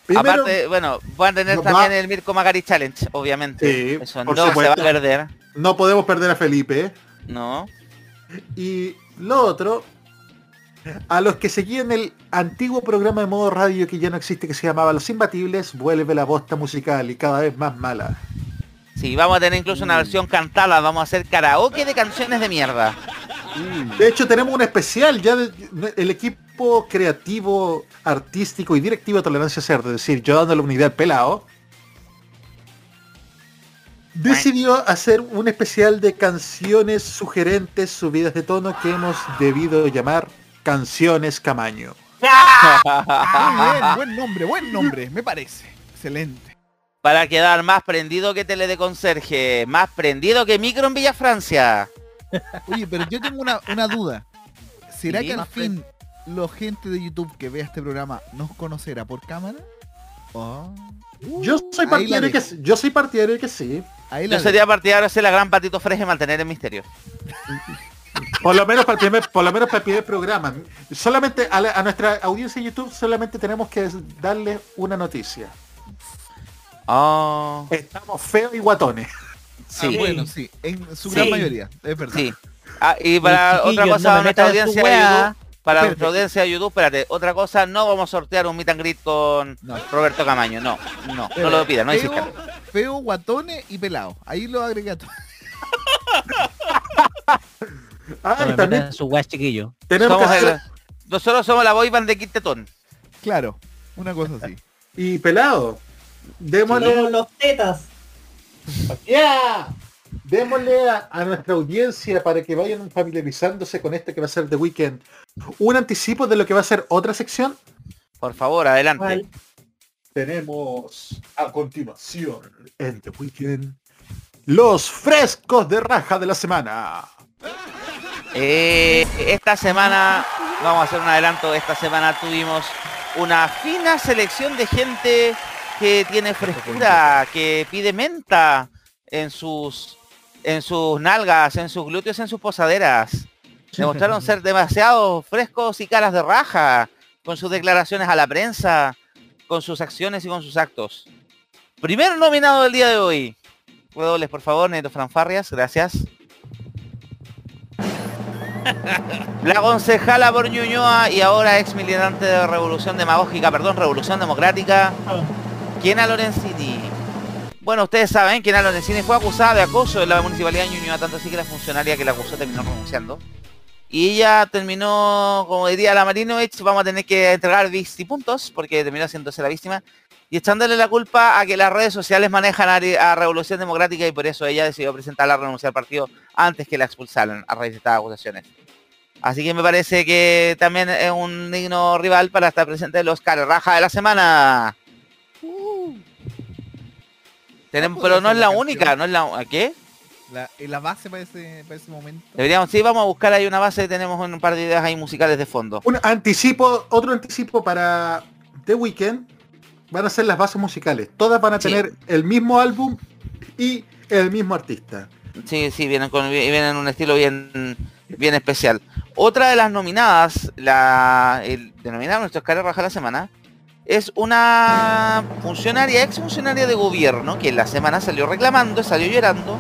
Primero, Aparte, bueno, van a tener también va- el Mirko Magari Challenge, obviamente. Sí, Eso por no se supuesto. va a perder. no podemos perder a Felipe. No. Y lo otro, a los que seguían el antiguo programa de modo radio que ya no existe, que se llamaba Los Imbatibles, vuelve la bosta musical y cada vez más mala. Sí, vamos a tener incluso una versión cantada, vamos a hacer karaoke de canciones de mierda. De hecho, tenemos un especial ya de- el equipo creativo, artístico y directivo de Tolerancia Cerdo, es decir, yo dándole una idea al pelado, decidió hacer un especial de canciones sugerentes subidas de tono que hemos debido llamar Canciones Camaño. Muy bien, buen nombre, buen nombre, me parece. Excelente. Para quedar más prendido que tele de conserje, más prendido que micro en Villa Francia. Oye, pero yo tengo una, una duda. ¿Será Sí, que al fin la gente de YouTube que vea este programa nos conocerá por cámara? Oh. Yo soy Ahí la partidario que yo soy partidario de que sí. Ahí la Yo sería partidario de hacer la gran patito freje y mantener el misterio. Por lo menos para el primer, por lo menos para el primer programa. Solamente a, la- a nuestra audiencia de YouTube solamente tenemos que darle una noticia. Oh, Estamos feos y guatones. Ah, bueno, sí, en su Sí. gran mayoría, es verdad. Sí. Ah, y para otra no cosa, me a nuestra audiencia de. YouTube, para nuestra audiencia de YouTube, espérate, otra cosa, no vamos a sortear un meet and greet con No. Roberto Camaño, no, no, no lo pidan, no feo, feo, guatones y pelado. Ahí lo agregué a todo. Ah, también su chiquillo. tenemos que Somos hacer- el- nosotros somos la boy band de Quintetón. Claro, una cosa así. Y pelado. Démosle, los tetas. ¡Ya! Démosle a, a nuestra audiencia para que vayan familiarizándose con este que va a ser The Weekend. Un anticipo de lo que va a ser otra sección. Por favor, adelante. Tenemos a continuación en The Weekend los frescos de raja de la semana. Eh, esta semana, vamos a hacer un adelanto, esta semana tuvimos una fina selección de gente que tiene frescura, que pide menta en sus en sus nalgas, en sus glúteos, en sus posaderas. Demostraron ser demasiado frescos y caras de raja con sus declaraciones a la prensa, con sus acciones y con sus actos. Primer nominado del día de hoy. Redobles, por favor, Neto Franfarrias, gracias. La concejala por Ñuñoa y ahora ex militante de Revolución Demagógica, perdón, Revolución Democrática, Kiena Lorenzini. Bueno, ustedes saben, Kiena Lorenzini fue acusada de acoso en la municipalidad de Ñuñoa, tanto así que la funcionaria que la acusó terminó renunciando. Y ella terminó, como diría la Marinovich, vamos a tener que entregar puntos porque terminó haciéndose la víctima, y echándole la culpa a que las redes sociales manejan a, Revolución Democrática y por eso ella decidió presentar la renuncia al partido antes que la expulsaran a raíz de estas acusaciones. Así que me parece que también es un digno rival para estar presente en los Raja de la semana. Tenemos, pero no es la única, no es la ¿qué? La, la base para ese, para ese momento. Deberíamos, sí, vamos a buscar ahí una base, tenemos un par de ideas ahí musicales de fondo. Un anticipo, otro anticipo para The Weeknd van a ser las bases musicales. Todas van a Sí. tener el mismo álbum y el mismo artista. Sí, sí, vienen con vienen en un estilo bien bien especial. Otra de las nominadas, la el denominada nuestro Oscar Raja de la semana, es una funcionaria, ex funcionaria de gobierno, que en la semana salió reclamando, salió llorando,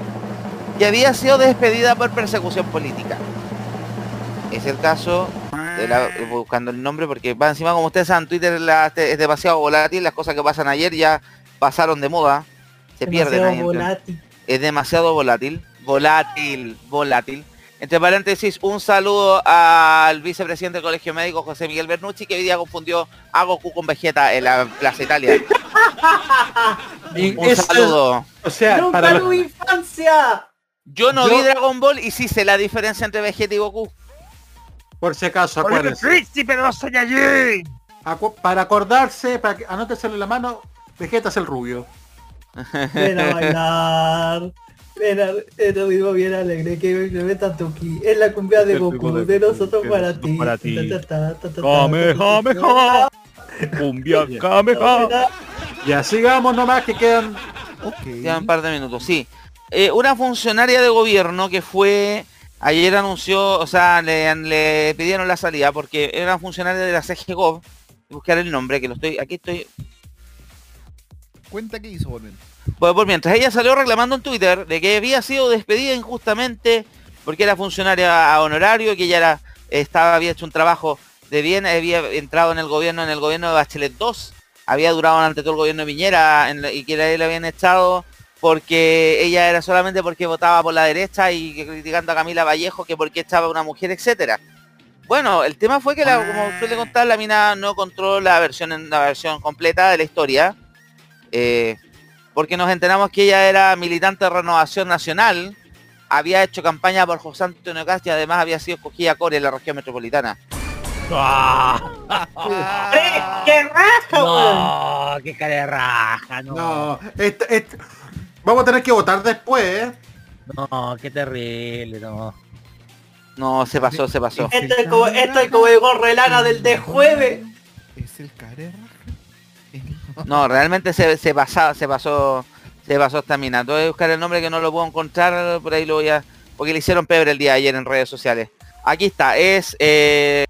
y había sido despedida por persecución política. Es el caso de la, buscando el nombre, porque va encima, como ustedes saben, Twitter la- es demasiado volátil, las cosas que pasan ayer ya pasaron de moda, se pierden Demasiado ahí. entre- volátil. es demasiado volátil, volátil, volátil. Entre paréntesis, un saludo al vicepresidente del Colegio Médico, José Miguel Bernucci, que hoy día confundió a Goku con Vegeta en la Plaza Italia. Un saludo. o sea, ¡Nunca para los- tuve infancia! Yo no Yo- vi Dragon Ball y sí sé la diferencia entre Vegeta y Goku. por si acaso, acuérdense. príncipe de los Saiyajin! Acu- para acordarse, para que anóteselo en la mano, Vegeta es el rubio. Ven a bailar. Era, era mismo bien alegre que me meta Tuki. Es la cumbia de Goku, de nosotros para ti. para ti. Kamehameha. Cumbia Kameha. Ya sigamos nomás que quedan. Quedan un par de minutos, sí. Eh, una funcionaria de gobierno que fue ayer anunció, o sea, le, le pidieron la salida porque era una funcionaria de la CGGov. Buscar el nombre, que lo estoy, aquí estoy, Cuenta qué hizo, Volven. Pues por mientras ella salió reclamando en Twitter de que había sido despedida injustamente porque era funcionaria a honorario, que ella era, estaba, había hecho un trabajo de bien, había entrado en el gobierno, en el gobierno de Bachelet 2, había durado ante todo el gobierno de Piñera y que le habían echado porque ella era solamente porque votaba por la derecha y criticando a Camila Vallejo que porque estaba una mujer, etcétera. Bueno, el tema fue que la, como suele contar, la mina no encontró la versión la versión completa de la historia. eh, porque nos enteramos que ella era militante de Renovación Nacional, había hecho campaña por José Antonio Cast y además había sido escogida core en la región metropolitana. ¡Qué raja! No, qué cara de raja, no. No, vamos a tener que votar después, ¿eh? No, qué terrible, no. No, se pasó, se pasó. Esto es como, esto es como el gorro de lana del de jueves. ¿Es el Carerra? No, realmente se, se pasaba, se pasó, se pasó esta mina. Tengo que buscar el nombre que no lo puedo encontrar, por ahí lo voy a. Porque le hicieron pebre el día de ayer en redes sociales. Aquí está, es. eh,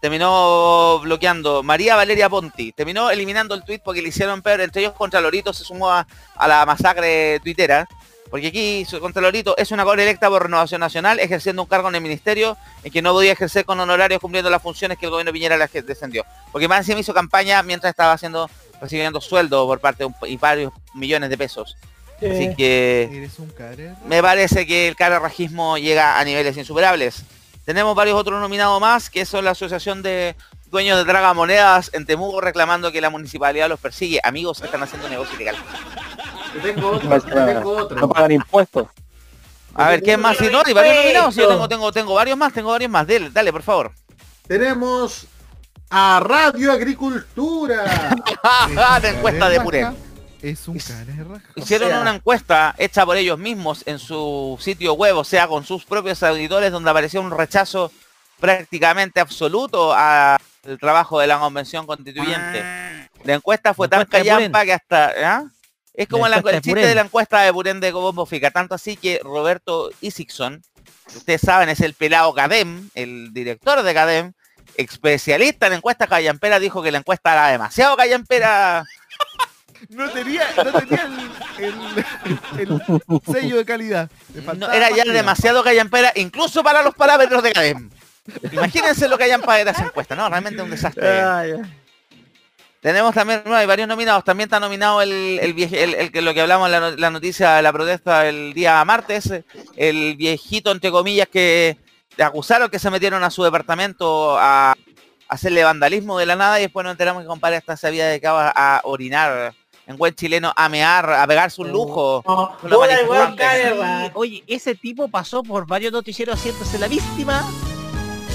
terminó bloqueando María Valeria Ponti. Terminó eliminando el tweet porque le hicieron pebre. Entre ellos contra Lorito se sumó a, a la masacre tuitera. Porque aquí su- contra Lorito es una core electa por Renovación Nacional, ejerciendo un cargo en el ministerio en que no podía ejercer con honorarios cumpliendo las funciones que el gobierno Piñera le descendió. Porque más encima hizo campaña mientras estaba haciendo recibiendo sueldo por parte de un, y varios millones de pesos. Así que me parece que el carerrajismo llega a niveles insuperables. Tenemos varios otros nominados más, que son la Asociación de Dueños de Tragamonedas en Temuco reclamando que la municipalidad los persigue. Amigos, están haciendo negocio ilegal. Yo tengo otro, yo tengo otro. No pagan impuestos. A ver, ¿qué más? Si no, hay varios nominados. Yo tengo, tengo, tengo varios más, tengo varios más. Dale, dale, por favor. Tenemos a Radio Agricultura. la encuesta de Purén. Es un. Hicieron sea- una encuesta hecha por ellos mismos en su sitio web, o sea, con sus propios auditores, donde aparecía un rechazo prácticamente absoluto al trabajo de la convención constituyente. La encuesta fue La tan callampa que hasta... ¿ah? Es como La el chiste de la encuesta de Purén de Bombo Fica, tanto así que Roberto Isixson, ustedes saben, es el pelado Cadem, el director de Cadem, especialista en encuestas callampera, dijo que la encuesta era demasiado callampera. No tenía, no tenía el, el- el sello de calidad. No, era ya demasiado callampera, incluso para los parámetros de Cadem. Imagínense lo que hayan para esa encuesta, ¿no? Realmente un desastre. Tenemos también, hay varios nominados. También está nominado el, el, vieje- el- el que lo que hablamos en la, no- la noticia de la protesta el día martes, el viejito entre comillas que le acusaron que se metieron a su departamento a, hacerle vandalismo de la nada y después nos enteramos que compadre hasta se había dedicado a, a orinar en buen chileno, a mear, a pegarse un lujo. Manifestante. Carerra. Oye, ese tipo pasó por varios noticieros haciéndose la víctima.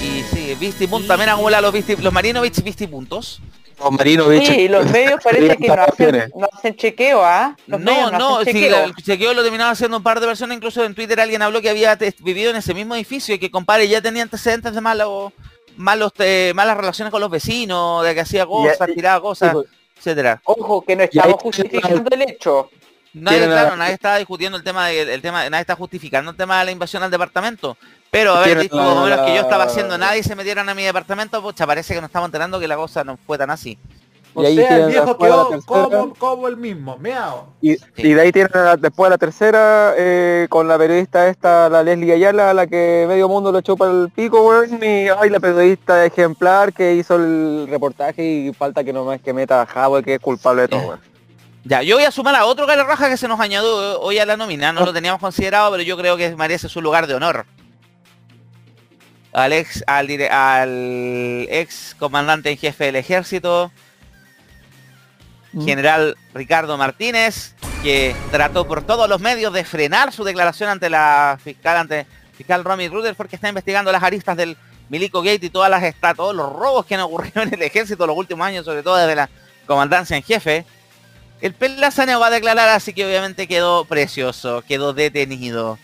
Y sí, Visti Puntos, también acumula los, Visti- los Marinovich Visti Puntos. Los Marinovich. Sí, y los medios parece que no hacen, no hacen chequeo, ¿ah? No, medios no, hacen sí, chequeo. la- el chequeo lo terminaron haciendo un par de personas, incluso en Twitter alguien habló que había te- vivido en ese mismo edificio y que compadre ya tenía antecedentes de malos, malos eh, malas relaciones con los vecinos, de que hacía cosas, y- tiraba cosas, pues. etcétera. Ojo, que no estamos justificando el hecho. Nadie, claro, la- nadie está discutiendo el tema, de, el tema, nadie está justificando el tema de la invasión al departamento. Pero visto la- por lo menos que yo estaba haciendo nada y se metieron a mi departamento, pucha, parece que nos estamos enterando que la cosa no fue tan así. O Y ahí sea, el viejo quedó como, como el mismo, meao. Y, y de ahí tienen la- después la tercera eh, con la periodista esta, la Leslie Ayala, a la que medio mundo lo chupa el pico, weón, y ay, la periodista ejemplar que hizo el reportaje y falta que nomás que meta a Javo que es culpable de todo, weón. Ya, yo voy a sumar a otro raja que se nos añadió hoy a la nómina, no lo teníamos considerado, pero yo creo que merece su lugar de honor. Al ex, al, al ex comandante en jefe del ejército, general Ricardo Martínez, que trató por todos los medios de frenar su declaración ante la fiscal, ante fiscal Romy Rutherford, que está investigando las aristas del Milico Gate y todas las esta- todos los robos que han ocurrido en el ejército los últimos años, sobre todo desde la comandancia en jefe. El Pela se negó a declarar, así que obviamente quedó precioso, quedó detenido.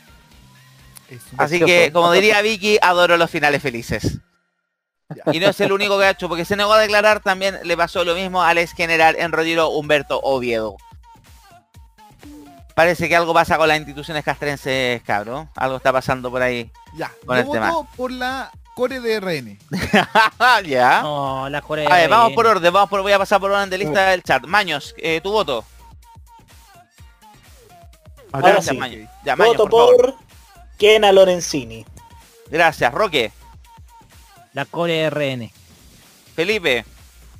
Así que, como diría Vicky, adoro los finales felices. Y no es el único que ha hecho, porque se negó a declarar, también le pasó lo mismo al ex general en retiro Humberto Oviedo. Parece que algo pasa con las instituciones castrenses, cabrón. Algo está pasando por ahí Ya, con yo el tema. voto por la Core de RN. ya. No, la Corea. A ver, vamos por orden, vamos por, voy a pasar por orden de lista del chat. Maños, eh, tu voto. Ahora Gracias, sí. Maños. Ya, Maños, Voto por Kena Lorenzini. Gracias, Roque. La Corea RN. Felipe,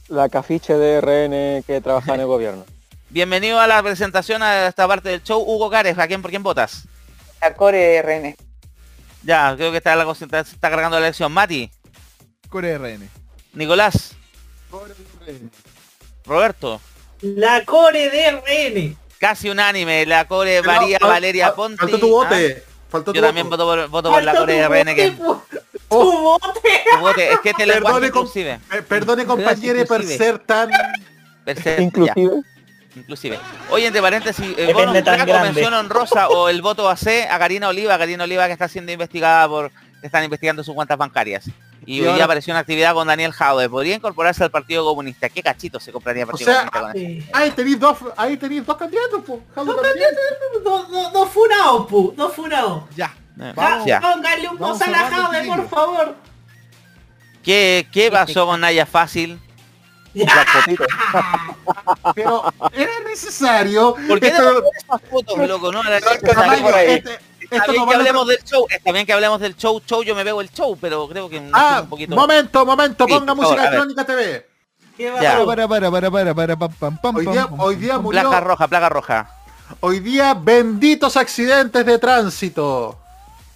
La cafiche de RN que trabaja en el gobierno. bienvenido a la presentación a esta parte del show. Hugo Cares, ¿a quién por quién votas? La Core RN. Ya, creo que está la cosa, está, está cargando la elección. Mati, Core RN. Nicolás, Roberto, La core de RN. casi unánime, la core Pero, María Valeria. Faltó tu bote. ¿ah? Faltó tu Yo también voto. voto por, voto por la Falta core tu RN que bote, po. Tu bote. tu. Es que este lenguaje Perdone, com- inclusive. eh, perdone compañeros por inclusive. ser tan... Per se- ya. Inclusive. Inclusive. Oye, entre paréntesis, el Depende bonus tan track o grande. mención honrosa o el voto AC a Karina Oliva, Karina Oliva que está siendo investigada por, que están investigando sus cuentas bancarias. Y, Y hoy ahora- apareció una actividad con Daniel Jaude. ¿Podría incorporarse al Partido Comunista? ¿Qué cachito se compraría el O Partido sea, Comunista con eso? ahí tenéis dos, ahí tenéis dos candidatos, po. Jaude. Dos dos- dos funados, pu. Dos funados. Ya. Vamos. ya. Póngale un Vamos pozo a Jade, por favor. ¿Qué, ¿Qué pasó con Naya Fácil? Pero era necesario. ¿Por qué Esto- no esas fotos, loco? No, era Tamaño, necesario. este- Está esto bien no que hablemos del show, está bien que hablemos del show, show, yo me veo el show, pero creo que Ah, un poquito... momento, momento, Sí, ponga por música electrónica TV. ¿Qué Ya. pasó? Para, para, para, para, para, pam, pam, pam, Hoy día, hoy día murió, Placa roja, placa roja. hoy día benditos accidentes de tránsito.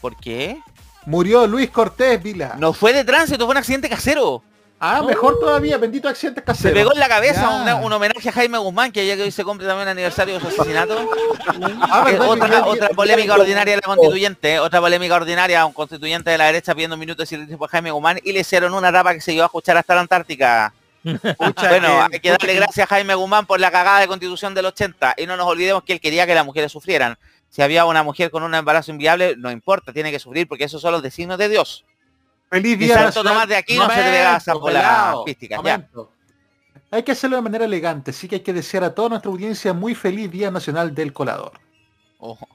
¿Por qué? Murió Luis Cortés Vila. No fue de tránsito, fue un accidente casero. Ah, mejor todavía, benditos accidentes Se caseros. pegó en la cabeza una- un homenaje a Jaime Guzmán, que ya que hoy se cumple también el aniversario de su asesinato. Ah, verdad, otra, polémica ordinaria de la constituyente, ¿eh? otra polémica ordinaria, un constituyente de la derecha pidiendo minutos de silencio por Jaime Guzmán y le hicieron una tapa que se iba a escuchar hasta la Antártica. Pucha, Bueno, hay que darle gracias a Jaime Guzmán por la cagada de constitución del 80 y no nos olvidemos que él quería que las mujeres sufrieran. Si había una mujer con un embarazo inviable, no importa, tiene que sufrir porque esos son los designios de Dios. Feliz día Santo. Tomás de se Momento, bola pelao, artística, ya. momento. Hay que hacerlo de manera elegante, sí que hay que desear a toda nuestra audiencia muy feliz Día Nacional del Colador. Ojo.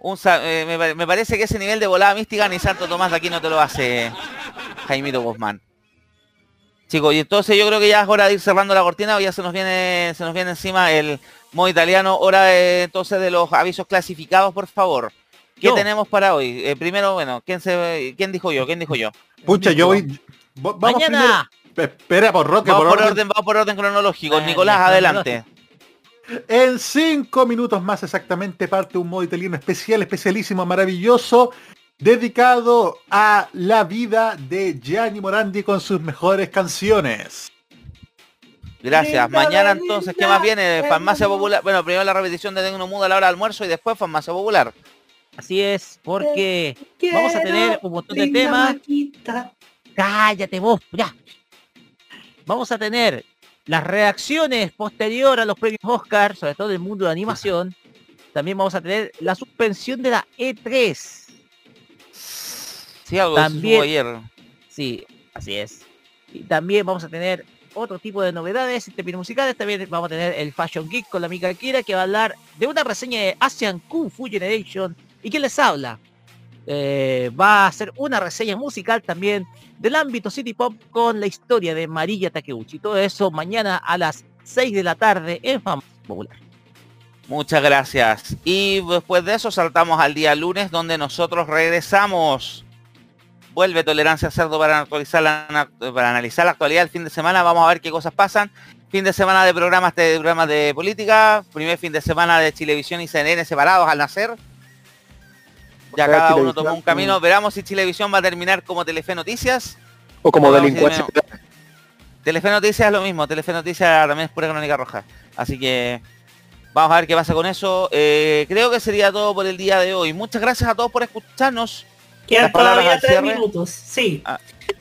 Un eh, me, pare- me parece que ese nivel de volada mística ni Santo Tomás de aquí no te lo hace Jaimito Guzmán. Chicos, y entonces yo creo que ya es hora de ir cerrando la cortina, o ya se nos viene, se nos viene encima el modo italiano. Hora de, entonces de los avisos clasificados, por favor. ¿Qué Yo. tenemos para hoy? Eh, primero, bueno, ¿quién se quién dijo yo? ¿Quién dijo yo? Pucha, yo voy... vo- Vamos Mañana. primero- Espera, por Roque, Vamos por por orden. orden, vamos por orden cronológico. Nicolás, adelante. En cinco minutos más exactamente parte un modo italiano especial, especialísimo, maravilloso, dedicado a la vida de Gianni Morandi con sus mejores canciones. Gracias. Linda, Mañana linda, entonces, ¿qué más viene? Farmacia Popular. Bueno, primero la repetición de Tecno Muda a la hora de almuerzo y después Farmacia Popular. Así es, porque vamos a tener un montón de temas. Maquita. Cállate vos, ya. Vamos a tener las reacciones posterior a los premios Oscar, sobre todo del mundo de animación. También vamos a tener la suspensión de la E E3. Sí, algo También- ayer. Sí, así es. Y también vamos a tener otro tipo de novedades en términos musicales. También vamos a tener el Fashion Geek con la amiga Kira que va a hablar de una reseña de Asian Kung Fu Generation. ¿Y quién les habla? Eh, va a hacer una reseña musical también del ámbito City Pop con la historia de Marilla Takeuchi. Todo eso mañana a las 6 de la tarde en Fama Popular. Muchas gracias. Y después de eso saltamos al día lunes donde nosotros regresamos. Vuelve Tolerancia Cerdo para actualizar la, para analizar la actualidad del fin de semana. Vamos a ver qué cosas pasan. Fin de semana de programas de programas de política. Primer fin de semana de Chilevisión y CNN separados al nacer. Ya cada uno tomó un camino. Veremos si Chilevisión va a terminar como Telefe Noticias. O como delincuencia. Telefe Noticias es lo mismo, Telefe Noticias también es pura crónica roja. Así que vamos a ver qué pasa con eso. Eh, creo que sería todo por el día de hoy. Muchas gracias a todos por escucharnos. Quedan todavía tres cierre. minutos. Sí.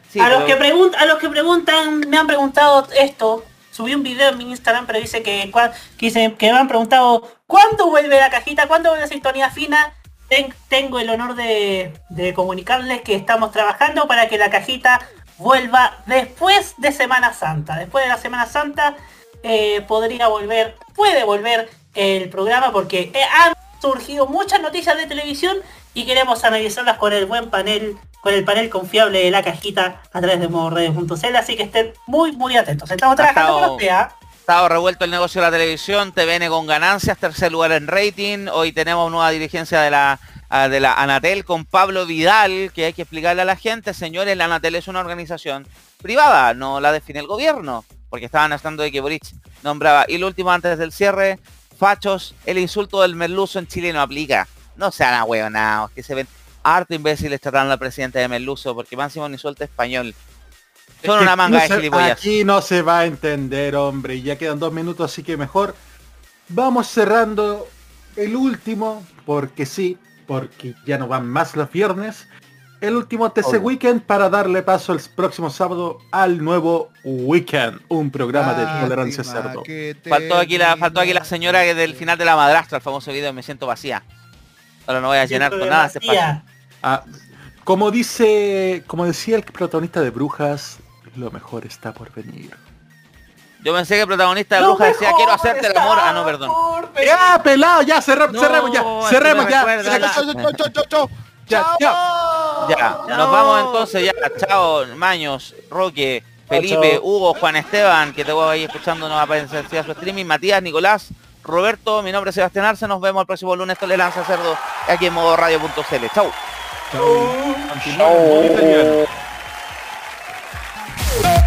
Sí, a, los que preguntan, a los que preguntan, me han preguntado esto subí un video en mi Instagram, pero dice que, que, dice, que me han preguntado ¿cuándo vuelve la cajita? ¿Cuándo vuelve la sintonía fina? Ten- tengo el honor de, de comunicarles que estamos trabajando para que la cajita vuelva después de Semana Santa. Después de la Semana Santa eh, podría volver, puede volver el programa porque eh, han surgido muchas noticias de televisión y queremos analizarlas con el buen panel, con el panel confiable de la cajita a través de modoradio.cl, así que estén muy muy atentos. Estamos trabajando con usted, ¿ah? Estado revuelto el negocio de la televisión, TVN con ganancias, tercer lugar en rating. Hoy tenemos nueva dirigencia de la ah, de la Anatel con Pablo Vidal, que hay que explicarle a la gente, señores, la Anatel es una organización privada, no la define el gobierno, porque estaban hablando de que Boric nombraba. Y lo último antes del cierre, fachos, el insulto del merluzo en Chile no aplica. No sean ahueonados, que se ven harto imbéciles tratando al presidente de merluzo, porque máximo un insulto español. Son una manga no de se- gilipollas. Aquí no se va a entender, hombre. y Ya quedan dos minutos, así que mejor vamos cerrando el último, porque sí, porque ya no van más los viernes. El último TC Obvio. Weekend para darle paso el próximo sábado al nuevo Weekend, un programa de tolerancia cerdo. Faltó aquí la, faltó aquí la señora que del final de la madrastra, el famoso video Me siento vacía. Ahora no voy a llenar con nada espacio. Ah, como dice, como decía el protagonista de Brujas, lo mejor está por venir. Yo pensé que el protagonista de Bruja decía quiero hacerte el amor. Ah, no, perdón. Ya, pelado, ya, cerramos, No, cerremos, ya, cerremos, ya. Ya, ya. Ya, nos vamos entonces ya. Chao, Maños, Roque, Felipe, chao. Hugo, Juan Esteban, que te voy a ir escuchando, nos aparecer a su streaming, Matías, Nicolás, Roberto, mi nombre es Sebastián Arce, nos vemos el próximo lunes, Tolerancia Cerdo, aquí en modo radio.cl. Chau. Continuamos, muy italiano.